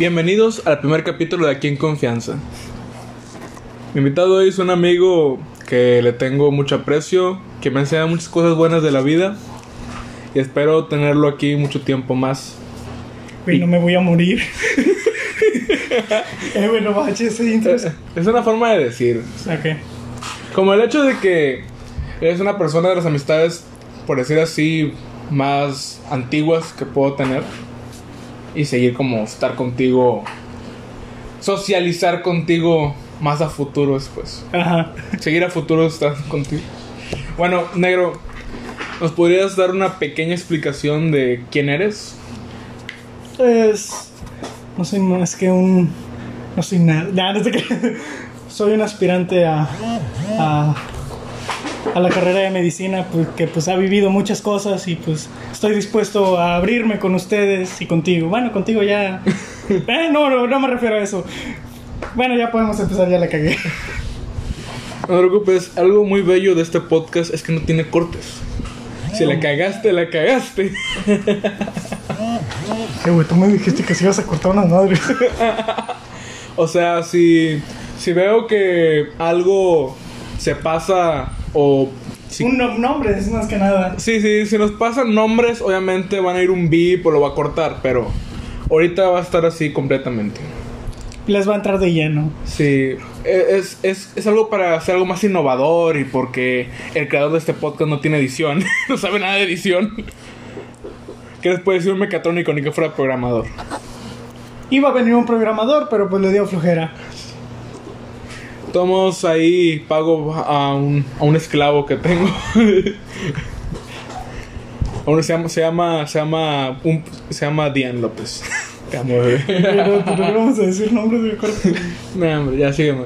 Bienvenidos al primer capítulo de Aquí en Confianza. Mi invitado hoy es un amigo que le tengo mucho aprecio, que me enseña muchas cosas buenas de la vida y espero tenerlo aquí mucho tiempo más. Güey, no me voy a morir. eh, bueno, bache ese intro. Es una forma de decir, Ok. como el hecho de que eres una persona de las amistades, por decir así, más antiguas que puedo tener y seguir como estar contigo, socializar contigo más a futuro después. Ajá. Seguir a futuro estar contigo. Bueno, negro, ¿nos podrías dar una pequeña explicación de quién eres? Es. No soy más que un. No soy nada. Nah, no qué. Soy un aspirante a. a. a la carrera de medicina, pues, que pues ha vivido muchas cosas y pues estoy dispuesto a abrirme con ustedes y contigo. Bueno, contigo ya. Eh, no, no, no me refiero a eso. Bueno, ya podemos empezar, ya la cagué. No te preocupes, algo muy bello de este podcast es que no tiene cortes. Si la cagaste, la cagaste. Eh, güey, tú me dijiste que si ibas a cortar unas madres. O sea, si, si veo que algo se pasa o... Si, Un no- nombre, es más que nada. sí, sí, si nos pasan nombres, obviamente van a ir un beep o lo va a cortar, pero ahorita va a estar así completamente. Les va a entrar de lleno. Sí, es, es, es algo para hacer algo más innovador y porque el creador de este podcast no tiene edición, no sabe nada de edición. ¿Qué les puede decir un mecatrónico ni que fuera programador? Iba a venir un programador, pero pues le dio flojera. Tomos ahí, pago a un, a un esclavo que tengo. A uno se llama, se llama, se llama, un- se llama Dian López. Te amo, bebé. Pero no vamos a decir nombres de corte. No, hombre, ya sígueme.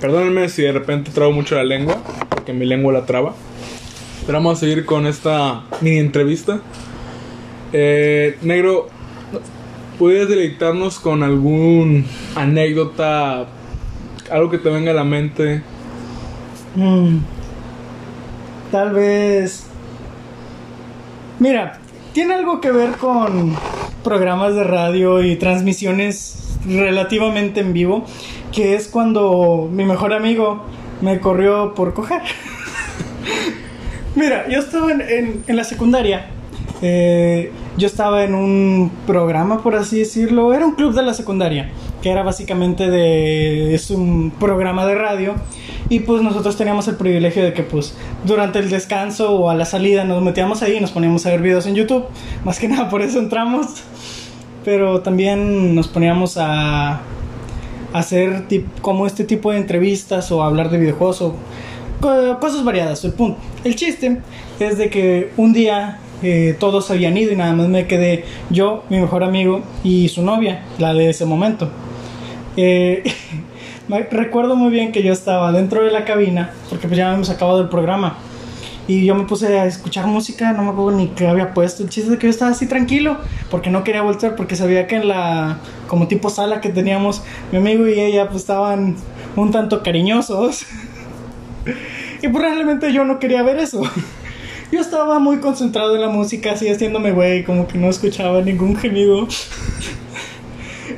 Perdónenme si de repente trabo mucho la lengua, porque mi lengua la traba. Pero vamos a seguir con esta mini entrevista. Eh, negro, ¿podrías deleitarnos con algún anécdota, algo que te venga a la mente? Mm. Tal vez. Mira, tiene algo que ver con programas de radio y transmisiones relativamente en vivo, que es cuando mi mejor amigo me corrió por coger. Mira, yo estaba en, en- en la secundaria. eh, yo estaba en un programa, por así decirlo. Era un club de la secundaria. Que era básicamente de. Es un programa de radio. Y pues nosotros teníamos el privilegio de que, pues, durante el descanso o a la salida nos metíamos ahí y nos poníamos a ver videos en YouTube. Más que nada por eso entramos. Pero también nos poníamos a hacer como este tipo de entrevistas o hablar de videojuegos o co- cosas variadas. El punto, el chiste es de que un día eh, todos habían ido y nada más me quedé yo, mi mejor amigo y su novia, la de ese momento. Eh, recuerdo muy bien que yo estaba dentro de la cabina porque pues ya habíamos acabado el programa. Y yo me puse a escuchar música, no me acuerdo ni qué había puesto. El chiste es que yo estaba así tranquilo, porque no quería voltear, porque sabía que en la, como tipo sala que teníamos, mi amigo y ella pues estaban un tanto cariñosos. y pues realmente yo no quería ver eso. Yo estaba muy concentrado en la música, así haciéndome güey, como que no escuchaba ningún gemido.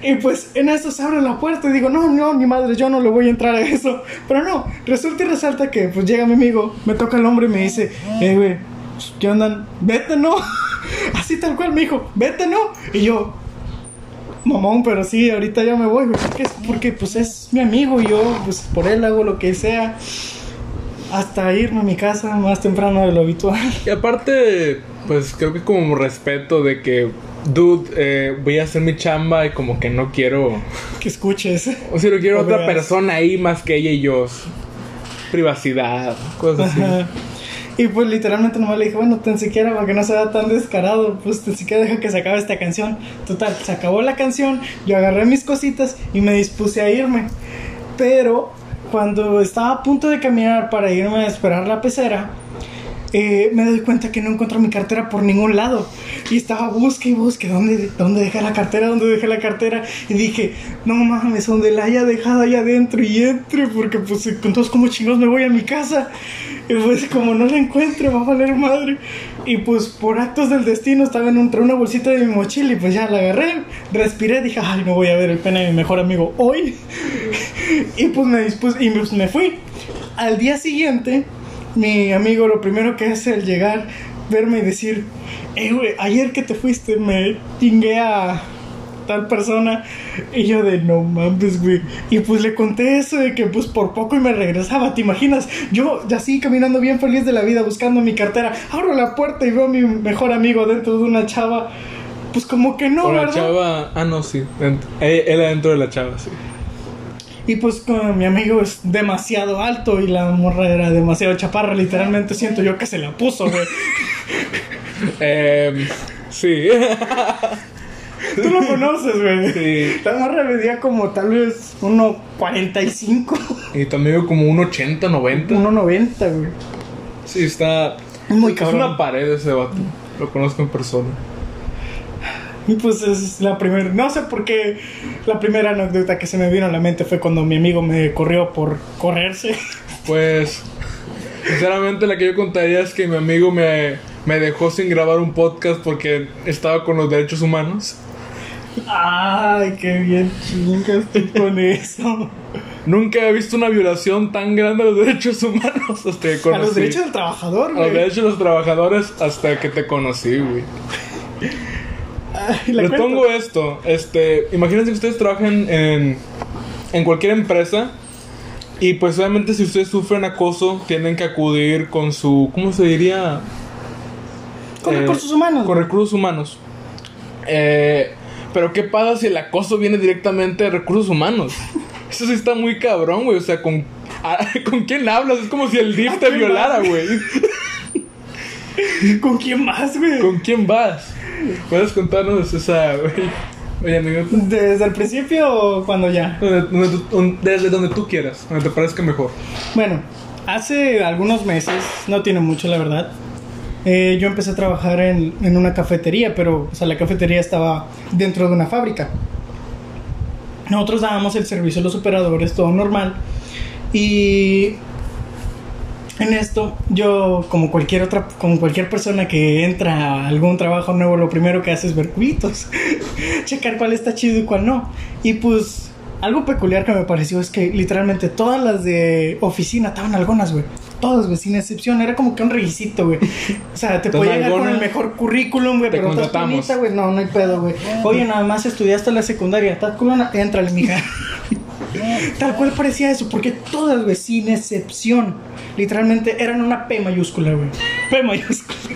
Y pues en eso se abre la puerta y digo, no, no, ni madre, yo no le voy a entrar a eso. Pero no, resulta y resalta que pues llega mi amigo, me toca el hombro y me dice, eh, güey, pues, ¿qué onda? Vete, ¿no? Así tal cual me dijo, vete, ¿no? Y yo, mamón, pero sí, ahorita ya me voy, güey. ¿Por qué? Porque pues es mi amigo y yo, pues por él hago lo que sea. Hasta irme a mi casa más temprano de lo habitual. Y aparte, pues creo que como respeto de que, dude, eh, voy a hacer mi chamba y como que no quiero, Que escuches. o sea, no quiero otra veas. persona ahí más que ella y yo. Privacidad, cosas así. Ajá. Y pues literalmente nomás le dije, bueno, tan siquiera para que no sea tan descarado, pues tan siquiera deja que se acabe esta canción. Total, se acabó la canción, yo agarré mis cositas y me dispuse a irme. Pero cuando estaba a punto de caminar para irme a esperar la pecera, eh, me doy cuenta que no encuentro mi cartera por ningún lado. Y estaba busque y busque, ¿dónde, ¿dónde dejé la cartera? ¿Dónde dejé la cartera? Y dije, no mames, donde la haya dejado allá adentro y entre, porque pues entonces como chingos me voy a mi casa. Y pues como no la encuentro, va a valer madre. Y pues por actos del destino estaba en entre una bolsita de mi mochila y pues ya la agarré, respiré, dije, ay, no voy a ver el pene de mi mejor amigo hoy. y pues me dispuse y pues me fui. Al día siguiente mi amigo lo primero que hace al llegar, verme y decir, eh, güey, ayer que te fuiste me tingué a tal persona. Y yo de no mames, güey. Y pues le conté eso de que pues por poco y me regresaba, ¿te imaginas? Yo ya así caminando bien feliz de la vida buscando mi cartera. Abro la puerta y veo a mi mejor amigo dentro de una chava. Pues como que no, O la chava. Ah, no, sí. Él él adentro de la chava, sí. Y pues como mi amigo es demasiado alto y la morra era demasiado chaparra, literalmente siento yo que se la puso, güey. Em, sí. Tú lo conoces, güey. sí. La morra medía como tal vez 1.45, Y amigo como un 80, 90. 1.90, güey. Sí, está. Muy Es cabrón. una pared ese vato. Lo conozco en persona. Y pues es la primera, no sé por qué, la primera anécdota que se me vino a la mente fue cuando mi amigo me corrió por correrse. Pues, sinceramente, la que yo contaría es que mi amigo me, me dejó sin grabar un podcast porque estaba con los derechos humanos. Ay, qué bien chingas tú con eso. Nunca he visto una violación tan grande a los derechos humanos hasta que conocí. A los derechos del trabajador, A los güey. derechos de los trabajadores hasta que te conocí, güey. Ay, Les cuento. pongo esto, este, imagínense que ustedes trabajan en, en cualquier empresa y pues obviamente si ustedes sufren acoso tienen que acudir con su, ¿cómo se diría? Con Eh, recursos humanos. Con recursos humanos. Eh, pero ¿qué pasa si el acoso viene directamente de recursos humanos? Eso sí está muy cabrón, güey. O sea, ¿con, a- ¿con quién hablas? Es como si el DIF ¿A te violara, güey. ¿Con quién más, güey? ¿Con quién vas? ¿Puedes contarnos esa, güey? Oye, amigo, ¿Desde el principio o cuando ya? donde- donde desde donde tú quieras, donde te parezca mejor. Bueno, hace algunos meses, no tiene mucho la verdad, eh, yo empecé a trabajar en, en una cafetería, pero o sea, la cafetería estaba dentro de una fábrica. Nosotros dábamos el servicio a los operadores, todo normal. Y en esto, yo, como cualquier otra, como cualquier persona que entra a algún trabajo nuevo, lo primero que hace es ver cubitos, checar cuál está chido y cuál no. Y pues, algo peculiar que me pareció es que literalmente todas las de oficina estaban algonas, güey. Todas, güey, sin excepción. Era como que un requisito, güey. O sea, te ¿Estás podía llegar con el mejor currículum, güey, pero estás culita, güey. No, no hay pedo, güey. Oye, nada más estudiaste la secundaria. ¿Estás culona? Éntrale, mija. Tal cual parecía eso, porque todas, güey, sin excepción, literalmente eran una P mayúscula, güey. P mayúscula.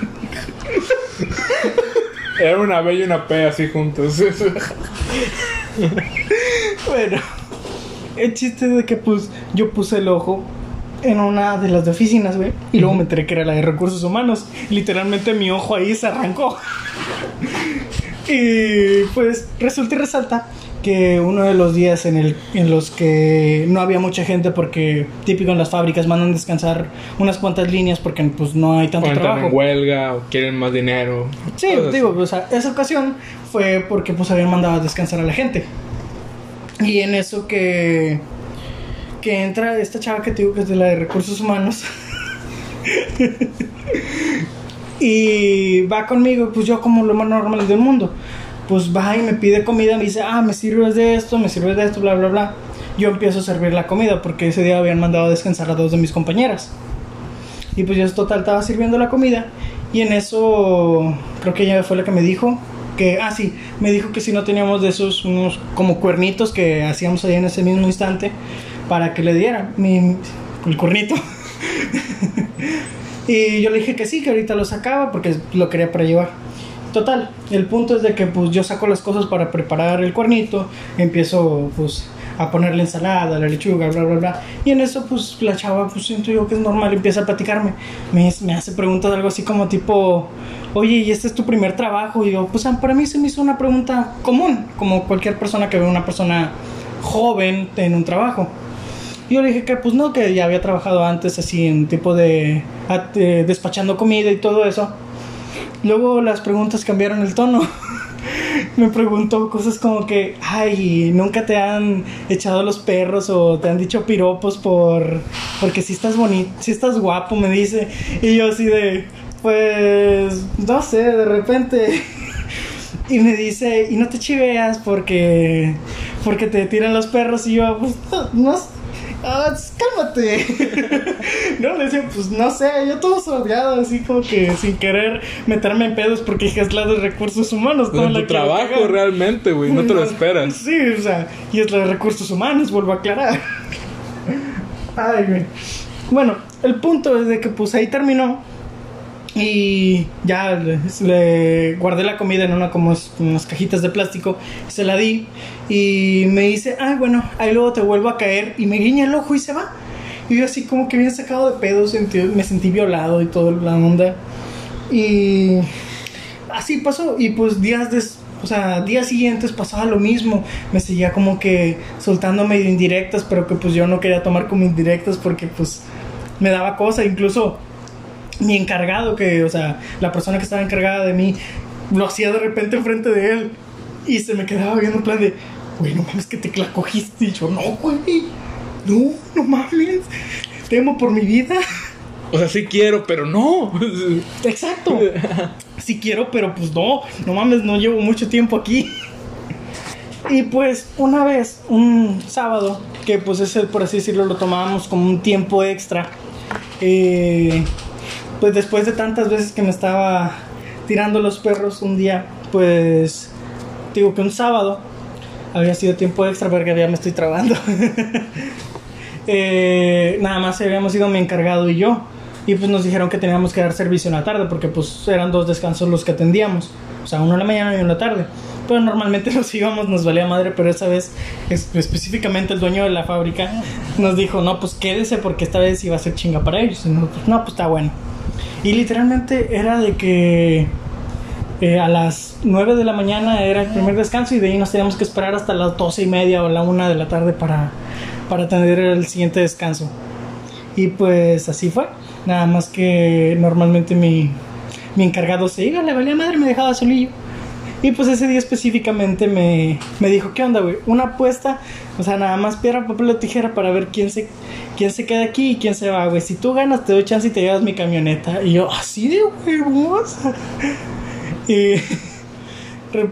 Era una B y una P así juntos. Bueno, el chiste es de que pues yo puse el ojo en una de las de oficinas, güey, y luego me enteré que era la de recursos humanos. Literalmente mi ojo ahí se arrancó. y pues resulta y resalta que uno de los días en, el, en los que no había mucha gente porque típico en las fábricas mandan descansar unas cuantas líneas porque pues no hay tanto o trabajo. en huelga o quieren más dinero. Sí, digo, sea, esa ocasión fue porque pues habían mandado a descansar a la gente. Y en eso que que entra esta chava que te digo que es de la de recursos humanos. y va conmigo, pues yo como lo más normal del mundo. Pues va y me pide comida, me dice, ah, me sirves de esto, me sirves de esto, bla, bla, bla. Yo empiezo a servir la comida porque ese día habían mandado a descansar a dos de mis compañeras. Y pues yo total estaba sirviendo la comida. Y en eso, creo que ella fue la que me dijo que, ah, sí, me dijo que si no teníamos de esos, unos como cuernitos que hacíamos ahí en ese mismo instante, para que le diera mi, el cuernito. y yo le dije que sí, que ahorita lo sacaba porque lo quería para llevar. Total, el punto es de que pues yo saco las cosas para preparar el cuernito, empiezo pues a ponerle ensalada, la lechuga, bla, bla, bla. Y en eso pues la chava pues siento yo que es normal, empieza a platicarme. Me, me hace preguntas algo así como tipo, oye, ¿y este es tu primer trabajo? Y yo, pues ah, para mí se me hizo una pregunta común, como cualquier persona que ve una persona joven en un trabajo. Y yo le dije que pues no, que ya había trabajado antes así en tipo de, despachando comida y todo eso. Luego las preguntas cambiaron el tono. Me preguntó cosas como que, ay, nunca te han echado los perros o te han dicho piropos por porque si estás bonito, si estás guapo, me dice. Y yo así de, pues, no sé, de repente. Y me dice, y no te chiveas porque porque te tiran los perros y yo, pues, no, ah, cálmate. no, le decía, pues no sé, yo todo sordeado, así como que sin querer meterme en pedos porque dije, es la de recursos humanos. Pues en la tu trabajo cagar". realmente, güey, no te lo esperas. Sí, o sea, y es la de recursos humanos, vuelvo a aclarar. Ay, güey. Bueno, el punto es de que pues ahí terminó. Y ya le, guardé la comida en una como unas cajitas de plástico, se la di y me dice, ay bueno, ahí luego te vuelvo a caer y me guiña el ojo y se va. Y yo así como que bien sacado de pedo, sentí- me sentí violado y todo la onda. Y así pasó y pues días des, o sea, días siguientes pasaba lo mismo. Me seguía como que soltando medio indirectas, pero que pues yo no quería tomar como indirectas porque pues me daba cosa, incluso mi encargado que, o sea, la persona que estaba encargada de mí lo hacía de repente enfrente de él y se me quedaba viendo en plan de, güey, no mames que te la cogiste y yo, no, güey. No, no mames. Temo por mi vida. O sea, sí quiero, pero no. Exacto. Sí quiero, pero pues no, no mames, no llevo mucho tiempo aquí. Y pues una vez, un sábado, que pues ese, por así decirlo, lo tomábamos como un tiempo extra. eh, pues después de tantas veces que me estaba tirando los perros un día, pues digo que un sábado había sido tiempo extra porque ya me estoy trabando. Eh, nada más habíamos ido mi encargado y yo. Y pues nos dijeron que teníamos que dar servicio en la tarde porque pues eran dos descansos los que atendíamos. O sea, uno en la mañana y uno en la tarde. Pero normalmente nos íbamos, nos valía madre, pero esa vez es- específicamente el dueño de la fábrica nos dijo, no, pues quédese porque esta vez iba a ser chinga para ellos. Y nosotros, no, pues está bueno. Y literalmente era de que eh, a las 9 de la mañana era el primer descanso y de ahí nos teníamos que esperar hasta las 12 y media o la 1 de la tarde para, para tener el siguiente descanso. Y pues así fue. Nada más que normalmente mi, mi encargado se iba, le valía madre, me dejaba solillo. Y pues ese día específicamente me, me dijo, ¿qué onda, güey? Una apuesta, o sea, nada más piedra, papel o tijera para ver quién se, quién se queda aquí y quién se va, güey. Si tú ganas, te doy chance y te llevas mi camioneta. Y yo, así de huevos. y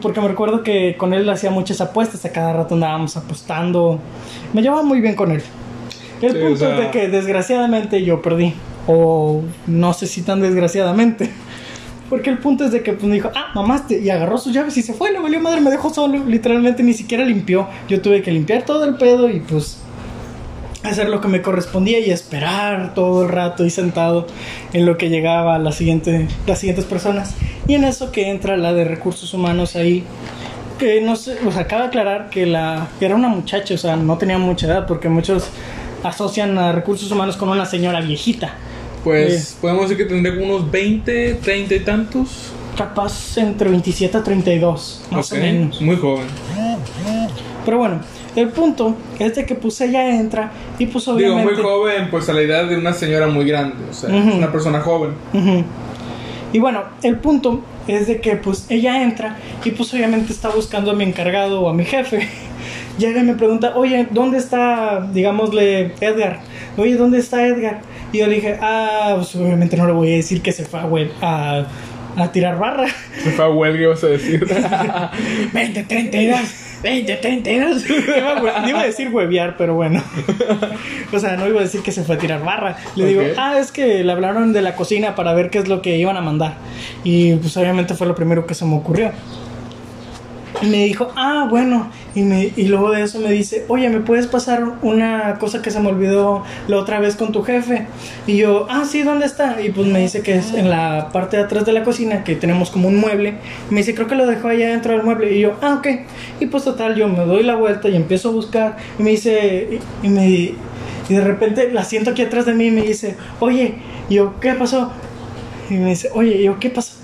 porque me recuerdo que con él hacía muchas apuestas, a cada rato andábamos apostando. Me llevaba muy bien con él. El Sí, punto o sea- es de que desgraciadamente yo perdí. O no sé si tan desgraciadamente. Porque el punto es de que pues, me dijo, ah, mamaste, y agarró sus llaves y se fue, le valió madre, me dejó solo, literalmente ni siquiera limpió. Yo tuve que limpiar todo el pedo y pues hacer lo que me correspondía y esperar todo el rato y sentado en lo que llegaba la siguiente, las siguientes personas. Y en eso que entra la de recursos humanos ahí, que no sé, o sea, cabe aclarar que la que era una muchacha, o sea, no tenía mucha edad, porque muchos asocian a recursos humanos con una señora viejita. Pues podemos decir que como unos 20, 30 y tantos. Capaz entre 27 a 32, más Ok, o menos. Muy joven. Pero bueno, el punto es de que pues ella entra y pues Digo, obviamente... muy joven, pues a la edad de una señora muy grande. O sea, es una persona joven. Y bueno, el punto es de que pues ella entra y pues obviamente está buscando a mi encargado o a mi jefe. Llega y me pregunta, oye, ¿dónde está, digámosle, Edgar? Oye, ¿dónde está Edgar? Y yo le dije, ah, pues obviamente no le voy a decir que se fue a, hue- a, a tirar barra. Se fue a huelga, vas a decir. 20, 32, 20, 32. Iba a, hue- iba a decir huevear, pero bueno. O sea, no iba a decir que se fue a tirar barra. Le digo, ah, es que le hablaron de la cocina para ver qué es lo que iban a mandar. Y pues obviamente fue lo primero que se me ocurrió. Y me dijo, ah, bueno. Y, me, y luego de eso me dice, oye, ¿me puedes pasar una cosa que se me olvidó la otra vez con tu jefe? Y yo, ah, sí, ¿dónde está? Y pues me dice que es en la parte de atrás de la cocina, que tenemos como un mueble. Me dice, creo que lo dejó allá dentro del mueble. Y yo, ah, ok. Y pues total, yo me doy la vuelta y empiezo a buscar. Y me dice, y, me, y de repente la siento aquí atrás de mí y me dice, oye, y yo, ¿qué pasó? Y me dice, oye, yo, ¿qué pasó?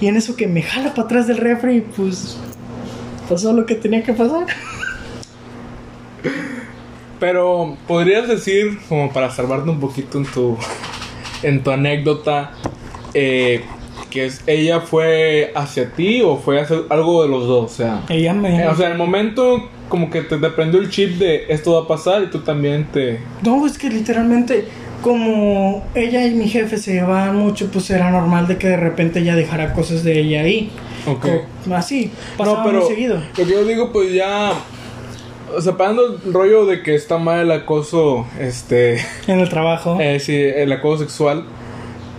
Y en eso que me jala para atrás del refri, y pues pasó lo que tenía que pasar. Pero podrías decir, como para salvarte un poquito en tu, en tu anécdota, eh, que es, ella fue hacia ti o fue hacia algo de los dos, o sea, Ella me... eh, o sea, en el momento como que te, te prendió el chip de esto va a pasar y tú también te... No, es que literalmente, como ella y mi jefe se llevaban mucho, pues era normal de que de repente ella dejara cosas de ella ahí. Ok. O- así, pasaba no, pero muy seguido. lo que yo digo, pues ya, o sea, parando el rollo de que está mal el acoso, este, En el trabajo. eh, sí, el acoso sexual,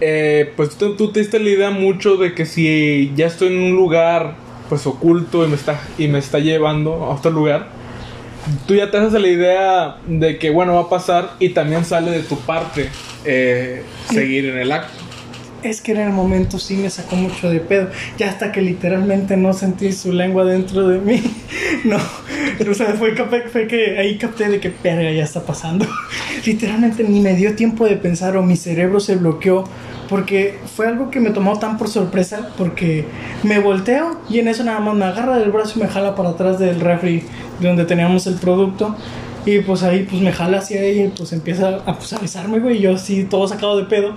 eh, pues tú, tú te diste la idea mucho de que si ya estoy en un lugar, pues oculto y me está, y me está llevando a otro lugar, tú ya te haces la idea de que, bueno, va a pasar y también sale de tu parte eh, seguir en el acto. Es que en el momento sí me sacó mucho de pedo. Ya hasta que literalmente no sentí su lengua dentro de mí. No. O sea, fue, fue que ahí capté de que perra ya está pasando. Literalmente ni me dio tiempo de pensar o mi cerebro se bloqueó. Porque fue algo que me tomó tan por sorpresa. Porque me volteo y en eso nada más me agarra del brazo y me jala para atrás del refri de donde teníamos el producto. Y pues ahí pues me jala hacia ella y pues empieza a, pues, a besarme, güey. Y yo así todo sacado de pedo.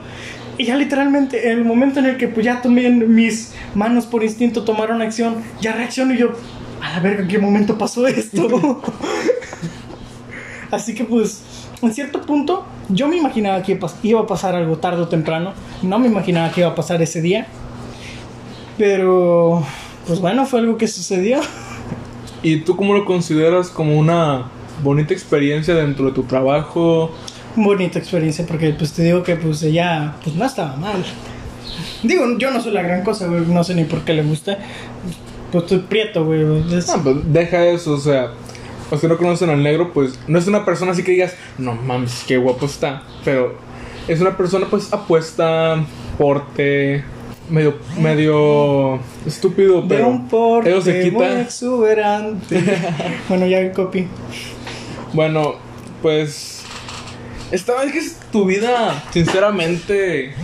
Y ya literalmente, en el momento en el que pues ya también mis manos por instinto tomaron acción, ya reacciono y yo, a la verga, ¿en qué momento pasó esto? Así que pues, en cierto punto, yo me imaginaba que iba a pasar algo tarde o temprano. No me imaginaba que iba a pasar ese día. Pero, pues bueno, fue algo que sucedió. ¿Y tú cómo lo consideras como una bonita experiencia dentro de tu trabajo? Bonita experiencia porque pues te digo que pues ella pues no estaba mal. Digo, yo no soy la gran cosa, güey, no sé ni por qué le gusta. Pues estoy prieto, güey. es- Ah, pues deja eso, o sea, los que no conocen al negro, pues no es una persona así que digas, no mames, qué guapo está, pero es una persona pues apuesta, porte, medio, medio estúpido, de pero un porte eso se muy exuberante. bueno, ya copy. Bueno, pues esta vez que es tu vida, sinceramente,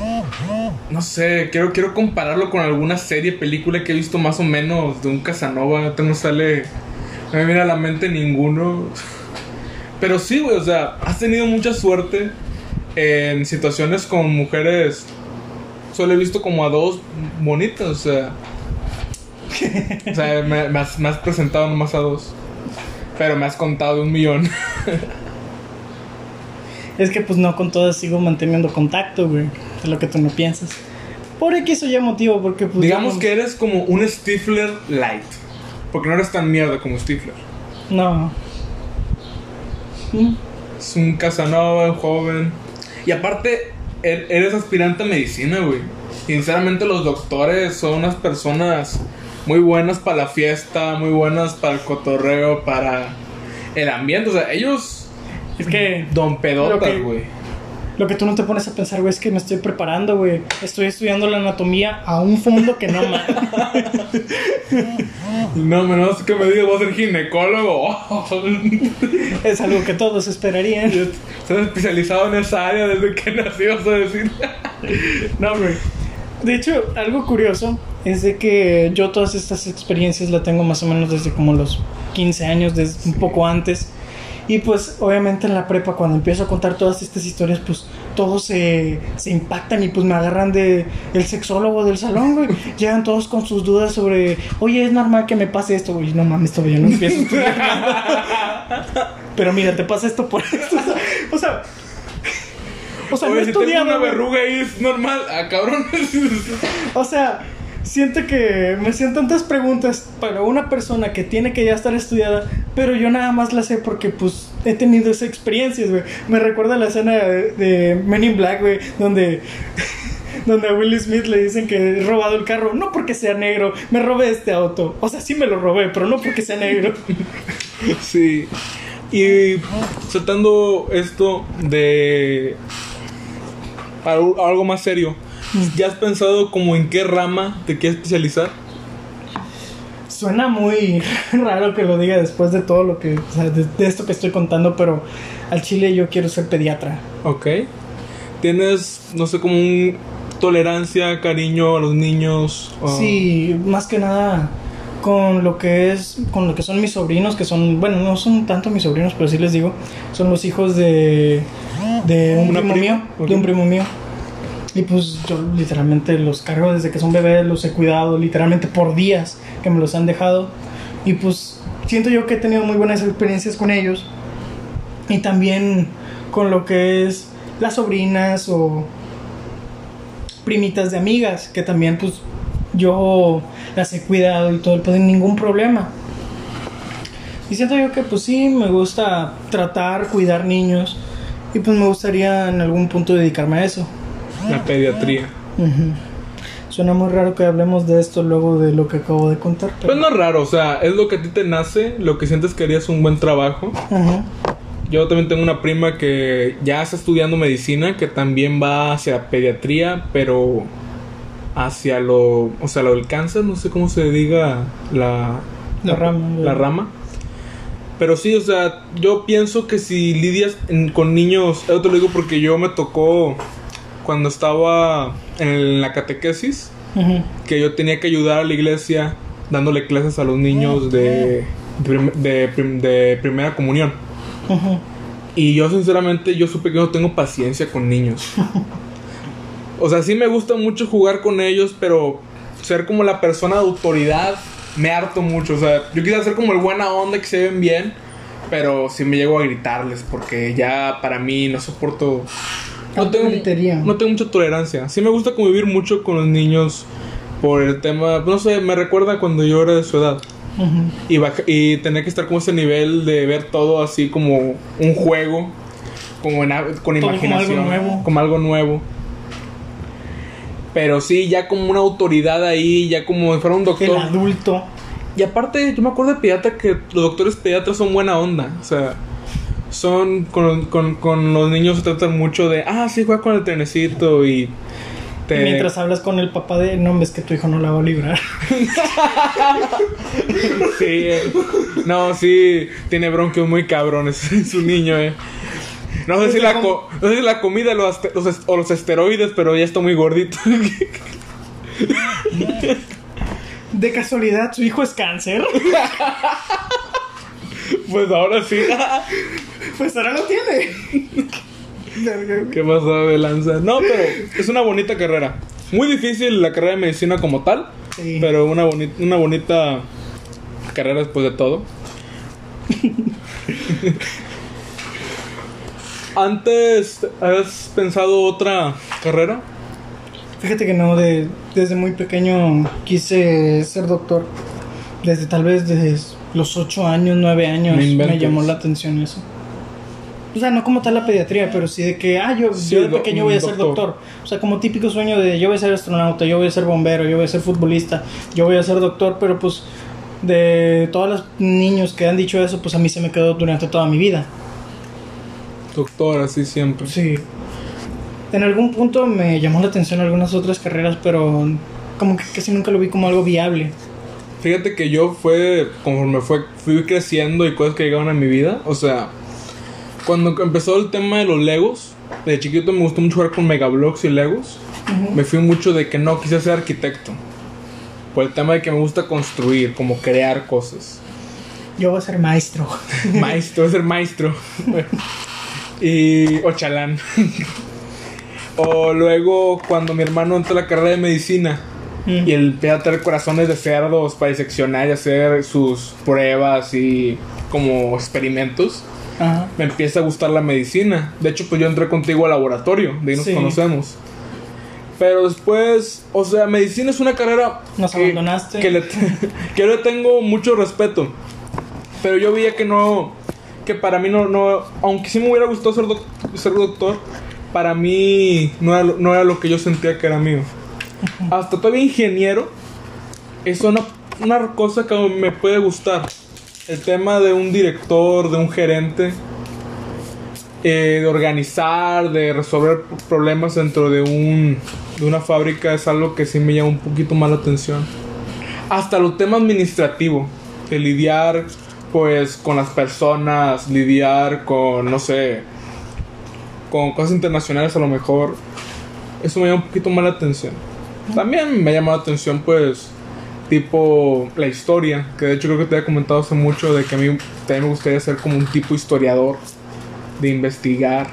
no sé, quiero, quiero compararlo con alguna serie, película que he visto más o menos de un Casanova, no sale, no me viene a la mente ninguno. Pero sí, güey, o sea, has tenido mucha suerte en situaciones con mujeres. Solo he visto como a dos bonitas, o sea. O sea, me, me has, me has presentado nomás a dos. Pero me has contado de un millón. Es que pues no con todas sigo manteniendo contacto, güey. Es lo que tú no piensas. Por X o Y motivo, porque pues... Digamos no- que eres como un Stifler light. Porque no eres tan mierda como Stifler. No. Mm. Es un Casanova, un joven. Y aparte, er- eres aspirante a medicina, güey. Sinceramente, los doctores son unas personas muy buenas para la fiesta, muy buenas para el cotorreo, para el ambiente. O sea, ellos. Es que... Don pedotas, güey. Lo que tú no te pones a pensar, güey, es que me estoy preparando, güey. Estoy estudiando la anatomía a un fondo que no más. No, menos que me digas, voy a ser ginecólogo. es algo que todos esperarían. Estás especializado en esa área desde que nací, vas a decir. No, güey. De hecho, algo curioso es de que yo todas estas experiencias las tengo más o menos desde como los 15 años, desde un poco antes. Y pues obviamente en la prepa cuando empiezo a contar todas estas historias, pues todos se, se impactan y pues me agarran de el sexólogo del salón, güey. Llegan todos con sus dudas sobre, oye, es normal que me pase esto, güey. No mames, todavía no empiezo a estudiar nada. Pero mira, te pasa esto por esto. O sea, o sea, no Oye, he si tengo estudiado. una verruga ahí es normal. Ah, cabrón. O sea, siento que me hacían tantas preguntas para una persona que tiene que ya estar estudiada, pero yo nada más la sé porque pues he tenido esas experiencias, güey. Me recuerda la escena de, Men in Black, güey, donde donde a Will Smith le dicen que he robado el carro, no porque sea negro, me robé este auto. O sea, sí me lo robé, pero no porque sea negro. Sí. Y saltando esto de algo más serio, ¿ya has pensado como en qué rama te quieres especializar? Suena muy raro que lo diga después de todo lo que, o sea, de, de esto que estoy contando, pero al chile yo quiero ser pediatra. Ok. ¿Tienes, no sé, como un tolerancia, cariño a los niños? o- Sí, más que nada con lo que es, con lo que son mis sobrinos, que son, bueno, no son tanto mis sobrinos, pero sí les digo, son los hijos de, de un primo prima, mío, de un primo mío. Y pues yo literalmente los cargo desde que son bebés, los he cuidado literalmente por días que me los han dejado. Y pues siento yo que he tenido muy buenas experiencias con ellos. Y también con lo que es las sobrinas o primitas de amigas, que también pues yo las he cuidado y todo, pues ningún problema. Y siento yo que pues sí, me gusta tratar, cuidar niños y pues me gustaría en algún punto dedicarme a eso. La pediatría. Suena muy raro que hablemos de esto luego de lo que acabo de contar. pero- Pues no es raro, o sea, es lo que a ti te nace, lo que sientes que harías un buen trabajo. Ujú. Yo también tengo una prima que ya está estudiando medicina, que también va hacia pediatría, pero hacia lo, o sea, lo del cáncer, no sé cómo se diga la, La rama. la rama. Pero sí, o sea, yo pienso que si lidias en- con niños, yo te lo digo porque yo me tocó cuando estaba en la catequesis, Ujú. que yo tenía que ayudar a la iglesia dándole clases a los niños de, de, de prim- de primera comunión. Ujú. Y yo sinceramente yo supe que no tengo paciencia con niños. O sea, sí me gusta mucho jugar con ellos, pero ser como la persona de autoridad me harto mucho. O sea, yo quisiera ser como el buena onda que se ven bien, pero sí me llego a gritarles porque ya para mí no soporto... No tengo, gritería. no tengo mucha tolerancia. Sí me gusta convivir mucho con los niños por el tema... No sé, me recuerda cuando yo era de su edad. Y, baja- y tener que estar como ese nivel de ver todo así como un juego, como en con Todo como imaginación, algo nuevo. como algo nuevo. Pero sí, ya como una autoridad ahí, ya como si fuera un El doctor. adulto. Y aparte, yo me acuerdo de pediatra que los doctores pediatras son buena onda. O sea, son con, con, con los niños se tratan mucho de, ah, sí, juega con el trenecito y te... Y mientras hablas con el papá de, no, ves que tu hijo no la va a librar. Sí, eh. no, sí, tiene bronquios muy cabrones su niño, eh. No sé si la, co- no sé si la comida los los o los esteroides, pero ya está muy gordito. De casualidad, su hijo es cáncer. Pues ahora sí. Pues ahora lo tiene. ¿Qué pasó de lanza? No, pero es una bonita carrera. Muy difícil la carrera de medicina como tal, Sí. pero una, boni- una bonita carrera después de todo. Antes, ¿has pensado otra carrera? Fíjate que no, de, desde muy pequeño quise ser doctor. Desde tal vez desde los 8 años, 9 años me llamó la atención eso. O sea, no como tal la pediatría, pero sí de que, ah, yo, Sí, yo de pequeño voy a ser doctor. doctor. O sea, como típico sueño de yo voy a ser astronauta, yo voy a ser bombero, yo voy a ser futbolista, yo voy a ser doctor, pero pues de todos los niños que han dicho eso, pues a mí se me quedó durante toda mi vida. Doctor, así siempre. Sí. En algún punto me llamó la atención algunas otras carreras, pero como que casi nunca lo vi como algo viable. Fíjate que yo fue, conforme fue, fui creciendo y cosas que llegaron a mi vida, o sea, cuando empezó el tema de los Legos, de chiquito me gustó mucho jugar con Megablocks y Legos, me fui mucho de que no quise ser arquitecto, por el tema de que me gusta construir, como crear cosas. Yo voy a ser maestro. Maestro, ser maestro. y. O chalán. o luego, cuando mi hermano entró a la carrera de medicina Mm. y empieza a tener corazones de cerdos para diseccionar y hacer sus pruebas y como experimentos, Ajá. me empieza a gustar la medicina. De hecho, pues yo entré contigo al laboratorio, de ahí nos Sí. conocemos. Pero después, o sea, medicina es una carrera Nos que, abandonaste. que le, que le tengo mucho respeto. Pero yo veía que no, que para mí no, no aunque sí me hubiera gustado ser, doc- ser doctor, para mí no era, no era lo que yo sentía que era mío. Hasta todavía ingeniero es una, una cosa que me puede gustar. El tema de un director, de un gerente, eh, de organizar, de resolver problemas dentro de un de una fábrica es algo que sí me llama un poquito más la atención. Hasta lo tema administrativo, de lidiar pues con las personas, lidiar con no sé, con cosas internacionales a lo mejor, eso me llama un poquito más la atención. También me llama la atención pues tipo la historia, que de hecho creo que te había comentado hace mucho de que a mí también me gustaría ser como un tipo historiador, de investigar.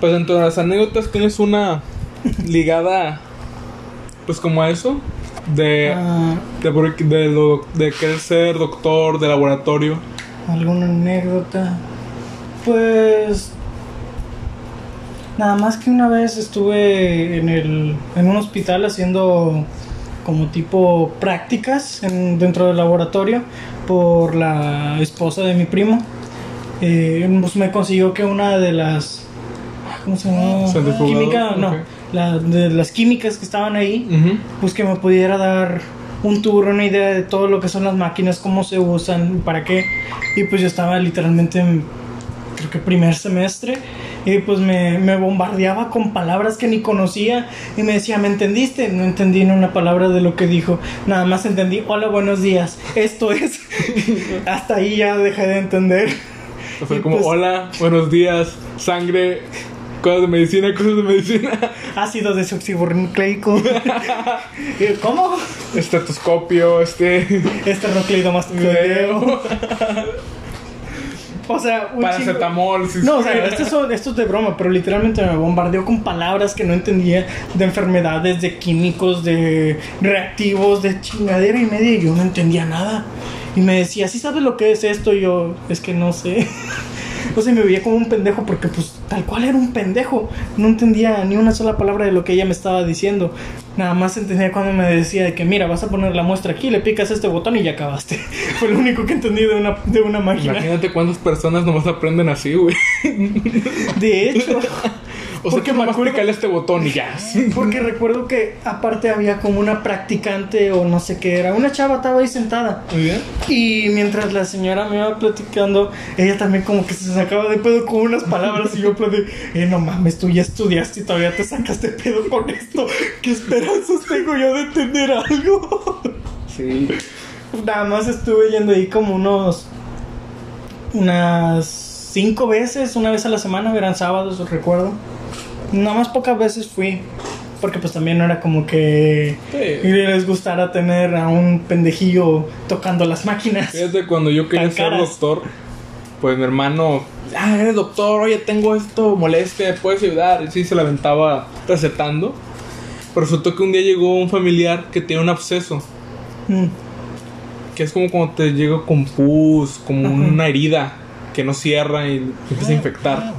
Pues dentro de las anécdotas tienes una ligada, pues como a eso, de, Ah, de, de, lo- de querer ser doctor de laboratorio. ¿Alguna anécdota? Pues. Nada más que una vez estuve en, el, en un hospital haciendo como tipo prácticas en- dentro del laboratorio por la esposa de mi primo. Eh, pues me consiguió que una de las. ¿Cómo se llama? Química, no. ok. la- de las químicas que estaban ahí Ujú. pues que me pudiera dar un tour, una idea de todo lo que son las máquinas, cómo se usan, para qué. Y pues yo estaba literalmente en, creo que primer semestre, y pues me, me bombardeaba con palabras que ni conocía, y me decía, ¿me entendiste? No entendí ni una palabra de lo que dijo, nada más entendí, hola, buenos días, esto es. Hasta ahí ya dejé de entender. O sea, Y como, pues- hola, buenos días, sangre, cosas de medicina, cosas de medicina, Ácido desoxirribonucleico. ¿Cómo? estetoscopio, este, Esternocleidomastoideo. O sea, un paracetamol, sí, No, o sea, esto es, esto es de broma, pero literalmente me bombardeó con palabras que no entendía de enfermedades, de químicos, de reactivos, de chingadera y media, y yo no entendía nada. Y me decía, ¿sí sabes lo que es esto? Y yo, es que no sé. Sea, me veía como un pendejo porque pues tal cual era un pendejo. No entendía ni una sola palabra de lo que ella me estaba diciendo. Nada más entendía cuando me decía de que mira, vas a poner la muestra aquí, le picas este botón y ya acabaste. Fue lo único que entendí de una, de una máquina. Imagínate cuántas personas nomás aprenden así, güey. De hecho, O sea, Porque que me nomás acuerdo- este botón y ya. porque recuerdo que aparte había como una practicante o no sé qué era. Una chava estaba ahí sentada. Muy bien. Y mientras la señora me iba platicando, ella también como que se sacaba de pedo con unas palabras y yo de, eh, no mames, tú ya estudiaste y todavía te sacas de pedo con esto. ¿Qué esperanzas tengo yo de entender algo? Sí. Nada más estuve yendo ahí como unos. Unas cinco veces, una vez a la semana, eran sábados, recuerdo. Nada más pocas veces fui. Porque pues también no era como que Sí. les gustara tener a un pendejillo tocando las máquinas. Fíjate, cuando yo quería ser caras. doctor, pues mi hermano, ah, eres doctor, oye, tengo esto, molestia, ¿me puedes ayudar? Y sí, se la aventaba recetando. Pero resultó que un día llegó un familiar que tiene un absceso, Mm. que es como cuando te llega con pus, como Ajá. una herida que no cierra y empieza a infectar.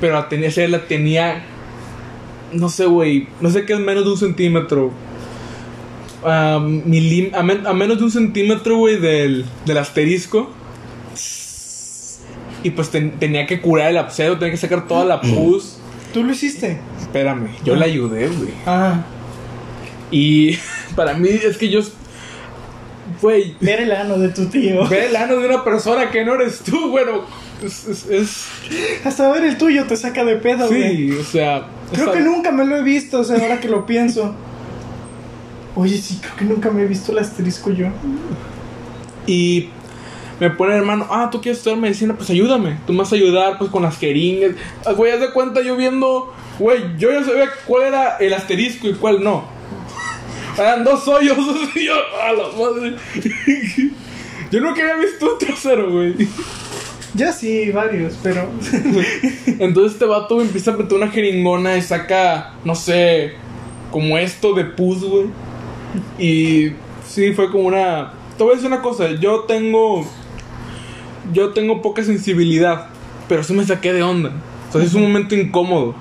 Pero la tenía, la tenía, no sé, güey, no sé qué es menos de un centímetro. Ah, milim- a, men- a menos de un centímetro, güey, del, del asterisco. Y pues ten- tenía que curar el absceso, tenía que sacar toda la pus. ¿Tú lo hiciste? Espérame, yo le ayudé, güey. Ah, Y para mí es que yo. Güey, ver el ano de tu tío. ver el ano de una persona que no eres tú, bueno, es. es- es- Hasta ver el tuyo te saca de pedo, güey. sí, o sea. Creo que nunca me lo he visto, o sea, ahora que lo pienso. Oye, sí, creo que nunca me he visto el asterisco yo. Y me pone el hermano, ah, tú quieres estudiar medicina, pues ayúdame. Tú me vas a ayudar pues con las jeringas. Ah, Güey, haz de cuenta yo viendo, güey, yo ya sabía cuál era el asterisco y cuál no. Eran dos hoyos, yo, a la madre. yo nunca había visto un trasero, güey. Ya sí, varios, pero. Entonces este vato empieza a meter una jeringona y saca, no sé, como esto de pus, güey. Y sí, fue como una... Te voy a decir una cosa, yo tengo... Yo tengo poca sensibilidad, pero sí me saqué de onda. O sea, es un momento incómodo.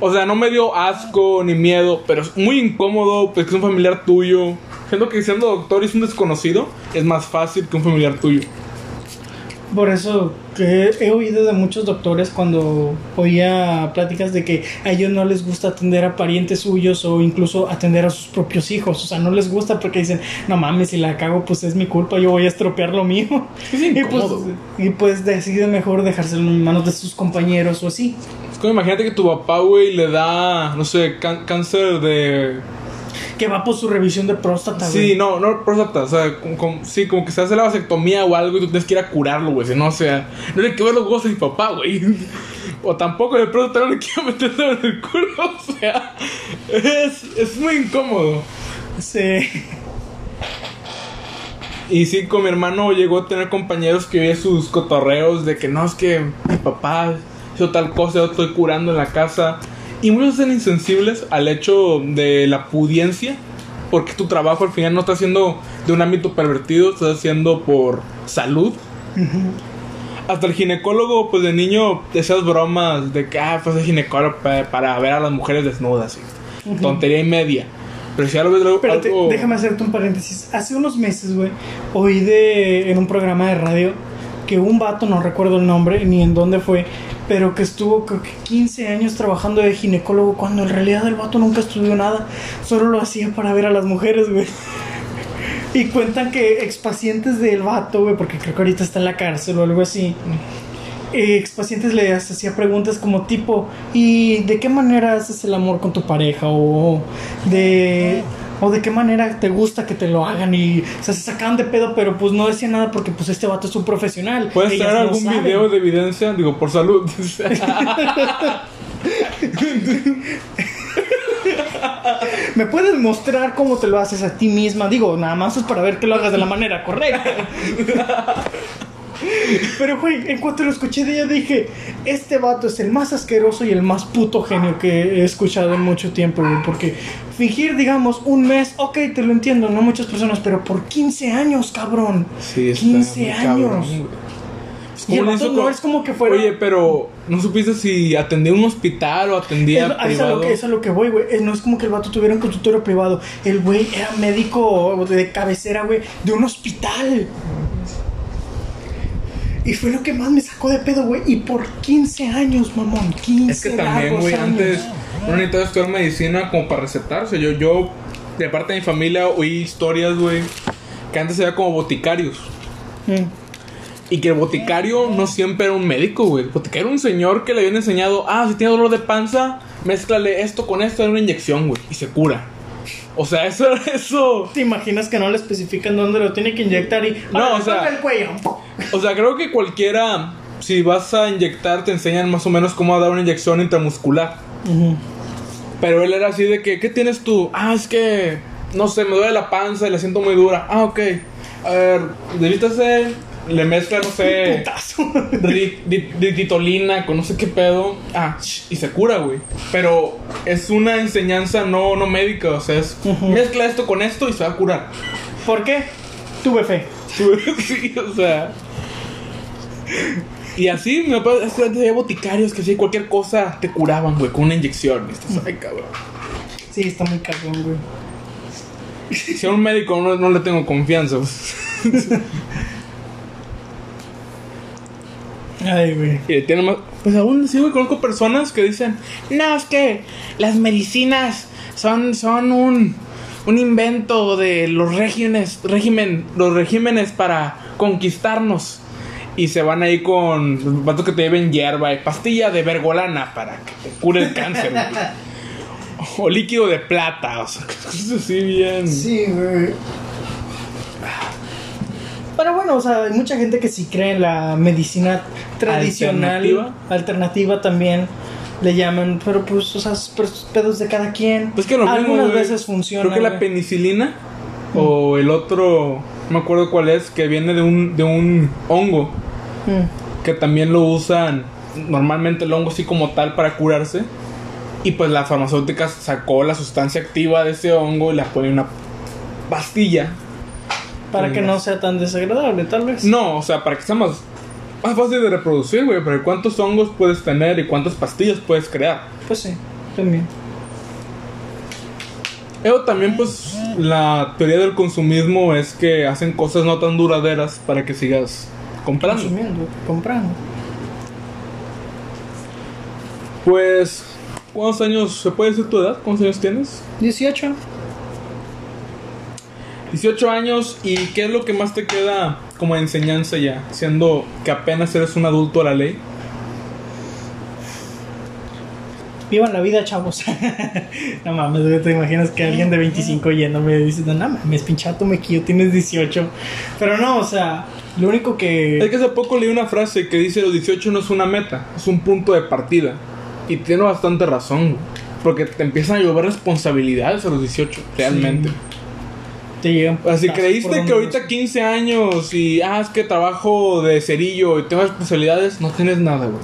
O sea, no me dio asco ni miedo, pero es muy incómodo, pues que es un familiar tuyo. Siento que siendo doctor y es un desconocido, es más fácil que un familiar tuyo. Por eso que he oído de muchos doctores cuando oía pláticas de que a ellos no les gusta atender a parientes suyos o incluso atender a sus propios hijos. O sea, no les gusta porque dicen, no mames, si la cago, pues es mi culpa, yo voy a estropear lo mío. Y pues, y pues decide mejor dejárselo en manos de sus compañeros o así. Es como imagínate que tu papá, güey, le da, no sé, cáncer de... Que va por su revisión de próstata, Sí, güey. no, no próstata, o sea, como, como- sí, como que se hace la vasectomía o algo y tú tienes que ir a curarlo, güey, si no, o sea, no tiene que ver los huevos de mi papá, güey. O tampoco de pronto también le quiero meter dedo en el culo. O sea, es, es muy incómodo. Sí. Y sí, con mi hermano llegó a tener compañeros que veía sus cotorreos de que no, es que mi papá hizo tal cosa, yo estoy curando en la casa. Y muchos son insensibles al hecho de la pudiencia, porque tu trabajo al final no está haciendo de un ámbito pervertido, estás haciendo por salud. Hasta el ginecólogo, pues de niño, esas bromas de que, ah, pues el ginecólogo pa- para, ver a las mujeres desnudas, y tontería y media. Pero si ves algo- Espérate, algo- déjame hacerte un paréntesis. Hace unos meses, güey, oí de en un programa de radio que un vato, no recuerdo el nombre ni en dónde fue, pero que estuvo creo que 15 años trabajando de ginecólogo cuando en realidad el vato nunca estudió nada, solo lo hacía para ver a las mujeres, güey. Y cuentan que expacientes del vato, güey, porque creo que ahorita está en la cárcel o algo así. eh, Expacientes le hacía preguntas como tipo, ¿y de qué manera haces el amor con tu pareja? O de, o de qué manera te gusta que te lo hagan y o sea, se sacaban de pedo, pero pues no decía nada porque pues este vato es un profesional. ¿Puedes traer no algún saben. video de evidencia? Digo, por salud. ¿Me puedes mostrar cómo te lo haces a ti misma? Digo, nada más es para ver que lo hagas de la manera correcta. Pero, güey, en cuanto lo escuché de ella dije, este vato es el más asqueroso y el más puto genio que he escuchado en mucho tiempo, güey. Porque fingir, digamos, un mes, ok, te lo entiendo, no muchas personas, pero por 15 años, cabrón. Sí, está 15 muy años. cabrón, Y el ¿cómo le vato hizo no es como que fuera... Oye, pero ¿no supiste si atendía un hospital o atendía Es, es a privado? lo que, es a lo que voy, güey. Eh, No es como que el vato tuviera un consultorio privado. El güey era médico de cabecera, güey, de un hospital. Y fue lo que más me sacó de pedo, güey. Y por 15 años, mamón. 15 Es que también, güey, años. Antes no necesitaba estudiar medicina como para recetarse. Yo, yo, de parte de mi familia, oí historias, güey, que antes era como boticarios. Mm. Y que el boticario no siempre era un médico, güey. El boticario era un señor que le habían enseñado, ah, si tiene dolor de panza, mézclale esto con esto en una inyección, güey, y se cura. O sea, eso, eso. ¿Te imaginas que no le especifican dónde lo tiene que inyectar y. No, ¡Órale, o sea- el cuello! O sea, creo que cualquiera, si vas a inyectar, te enseñan más o menos cómo dar una inyección intramuscular. Ujú. Pero él era así de que, ¿qué tienes tú? Ah, es que, no sé, me duele la panza y la siento muy dura. Ah, ok. A ver, delítase, le mezcla, no sé, Putazo. ri- di- di- ditolina con no sé qué pedo. Ah, y se cura, güey. Pero es una enseñanza no, no médica, o sea, es mezcla esto con esto y se va a curar. ¿Por qué? Tuve fe. sí, o sea. Y así, antes había boticarios que sí, cualquier cosa te curaban, güey, con una inyección. Estás, ay, cabrón. Sí, está muy cabrón, güey. Si a un médico no, no le tengo confianza. pues. Ay, güey. Y tiene más. Pues aún sí, güey, conozco personas que dicen: No, es que las medicinas son, son un, un invento de los regímenes, régimen, los regímenes para conquistarnos. Y se van ahí con vatos que te lleven hierba y pastilla de vergolana para que te cure el cáncer. O líquido de plata, o sea, así bien. Sí, güey. Pero bueno, o sea, hay mucha gente que sí cree en la medicina tradicional, Alternativa. alternativa, también le llaman, pero pues, o sea, pedos de cada quien. Pues que lo Algunas veces funciona. Creo que la penicilina o el otro, no me acuerdo cuál es, que viene de un, de un hongo, Mm. que también lo usan normalmente el hongo así como tal para curarse. Y pues la farmacéutica sacó la sustancia activa de ese hongo y la pone en una pastilla. Para que no sea tan desagradable, tal vez. No, o sea, para que sea más, más fácil de reproducir, güey. Pero ¿cuántos hongos puedes tener y cuántas pastillas puedes crear? Pues sí, también. Pero también, pues, la teoría del consumismo es que hacen cosas no tan duraderas para que sigas comprando. Consumiendo, comprando. Pues, ¿cuántos años se puede decir tu edad? ¿Cuántos años tienes? 18. 18 años, ¿y qué es lo que más te queda como enseñanza ya? Siendo que apenas eres un adulto a la ley. Vivan la vida, chavos. no mames, te imaginas que alguien de 25 yéndome dice, no, no mames, pinchato me quillo, tienes 18. Pero no, o sea, lo único que... Es que hace poco leí una frase que dice los 18 no es una meta, es un punto de partida. Y tiene bastante razón, porque te empiezan a llover responsabilidades a los 18, realmente. Te llegan Así creíste que ahorita los- 15 años y ah, es que trabajo de cerillo y tengo responsabilidades, no tienes nada, güey.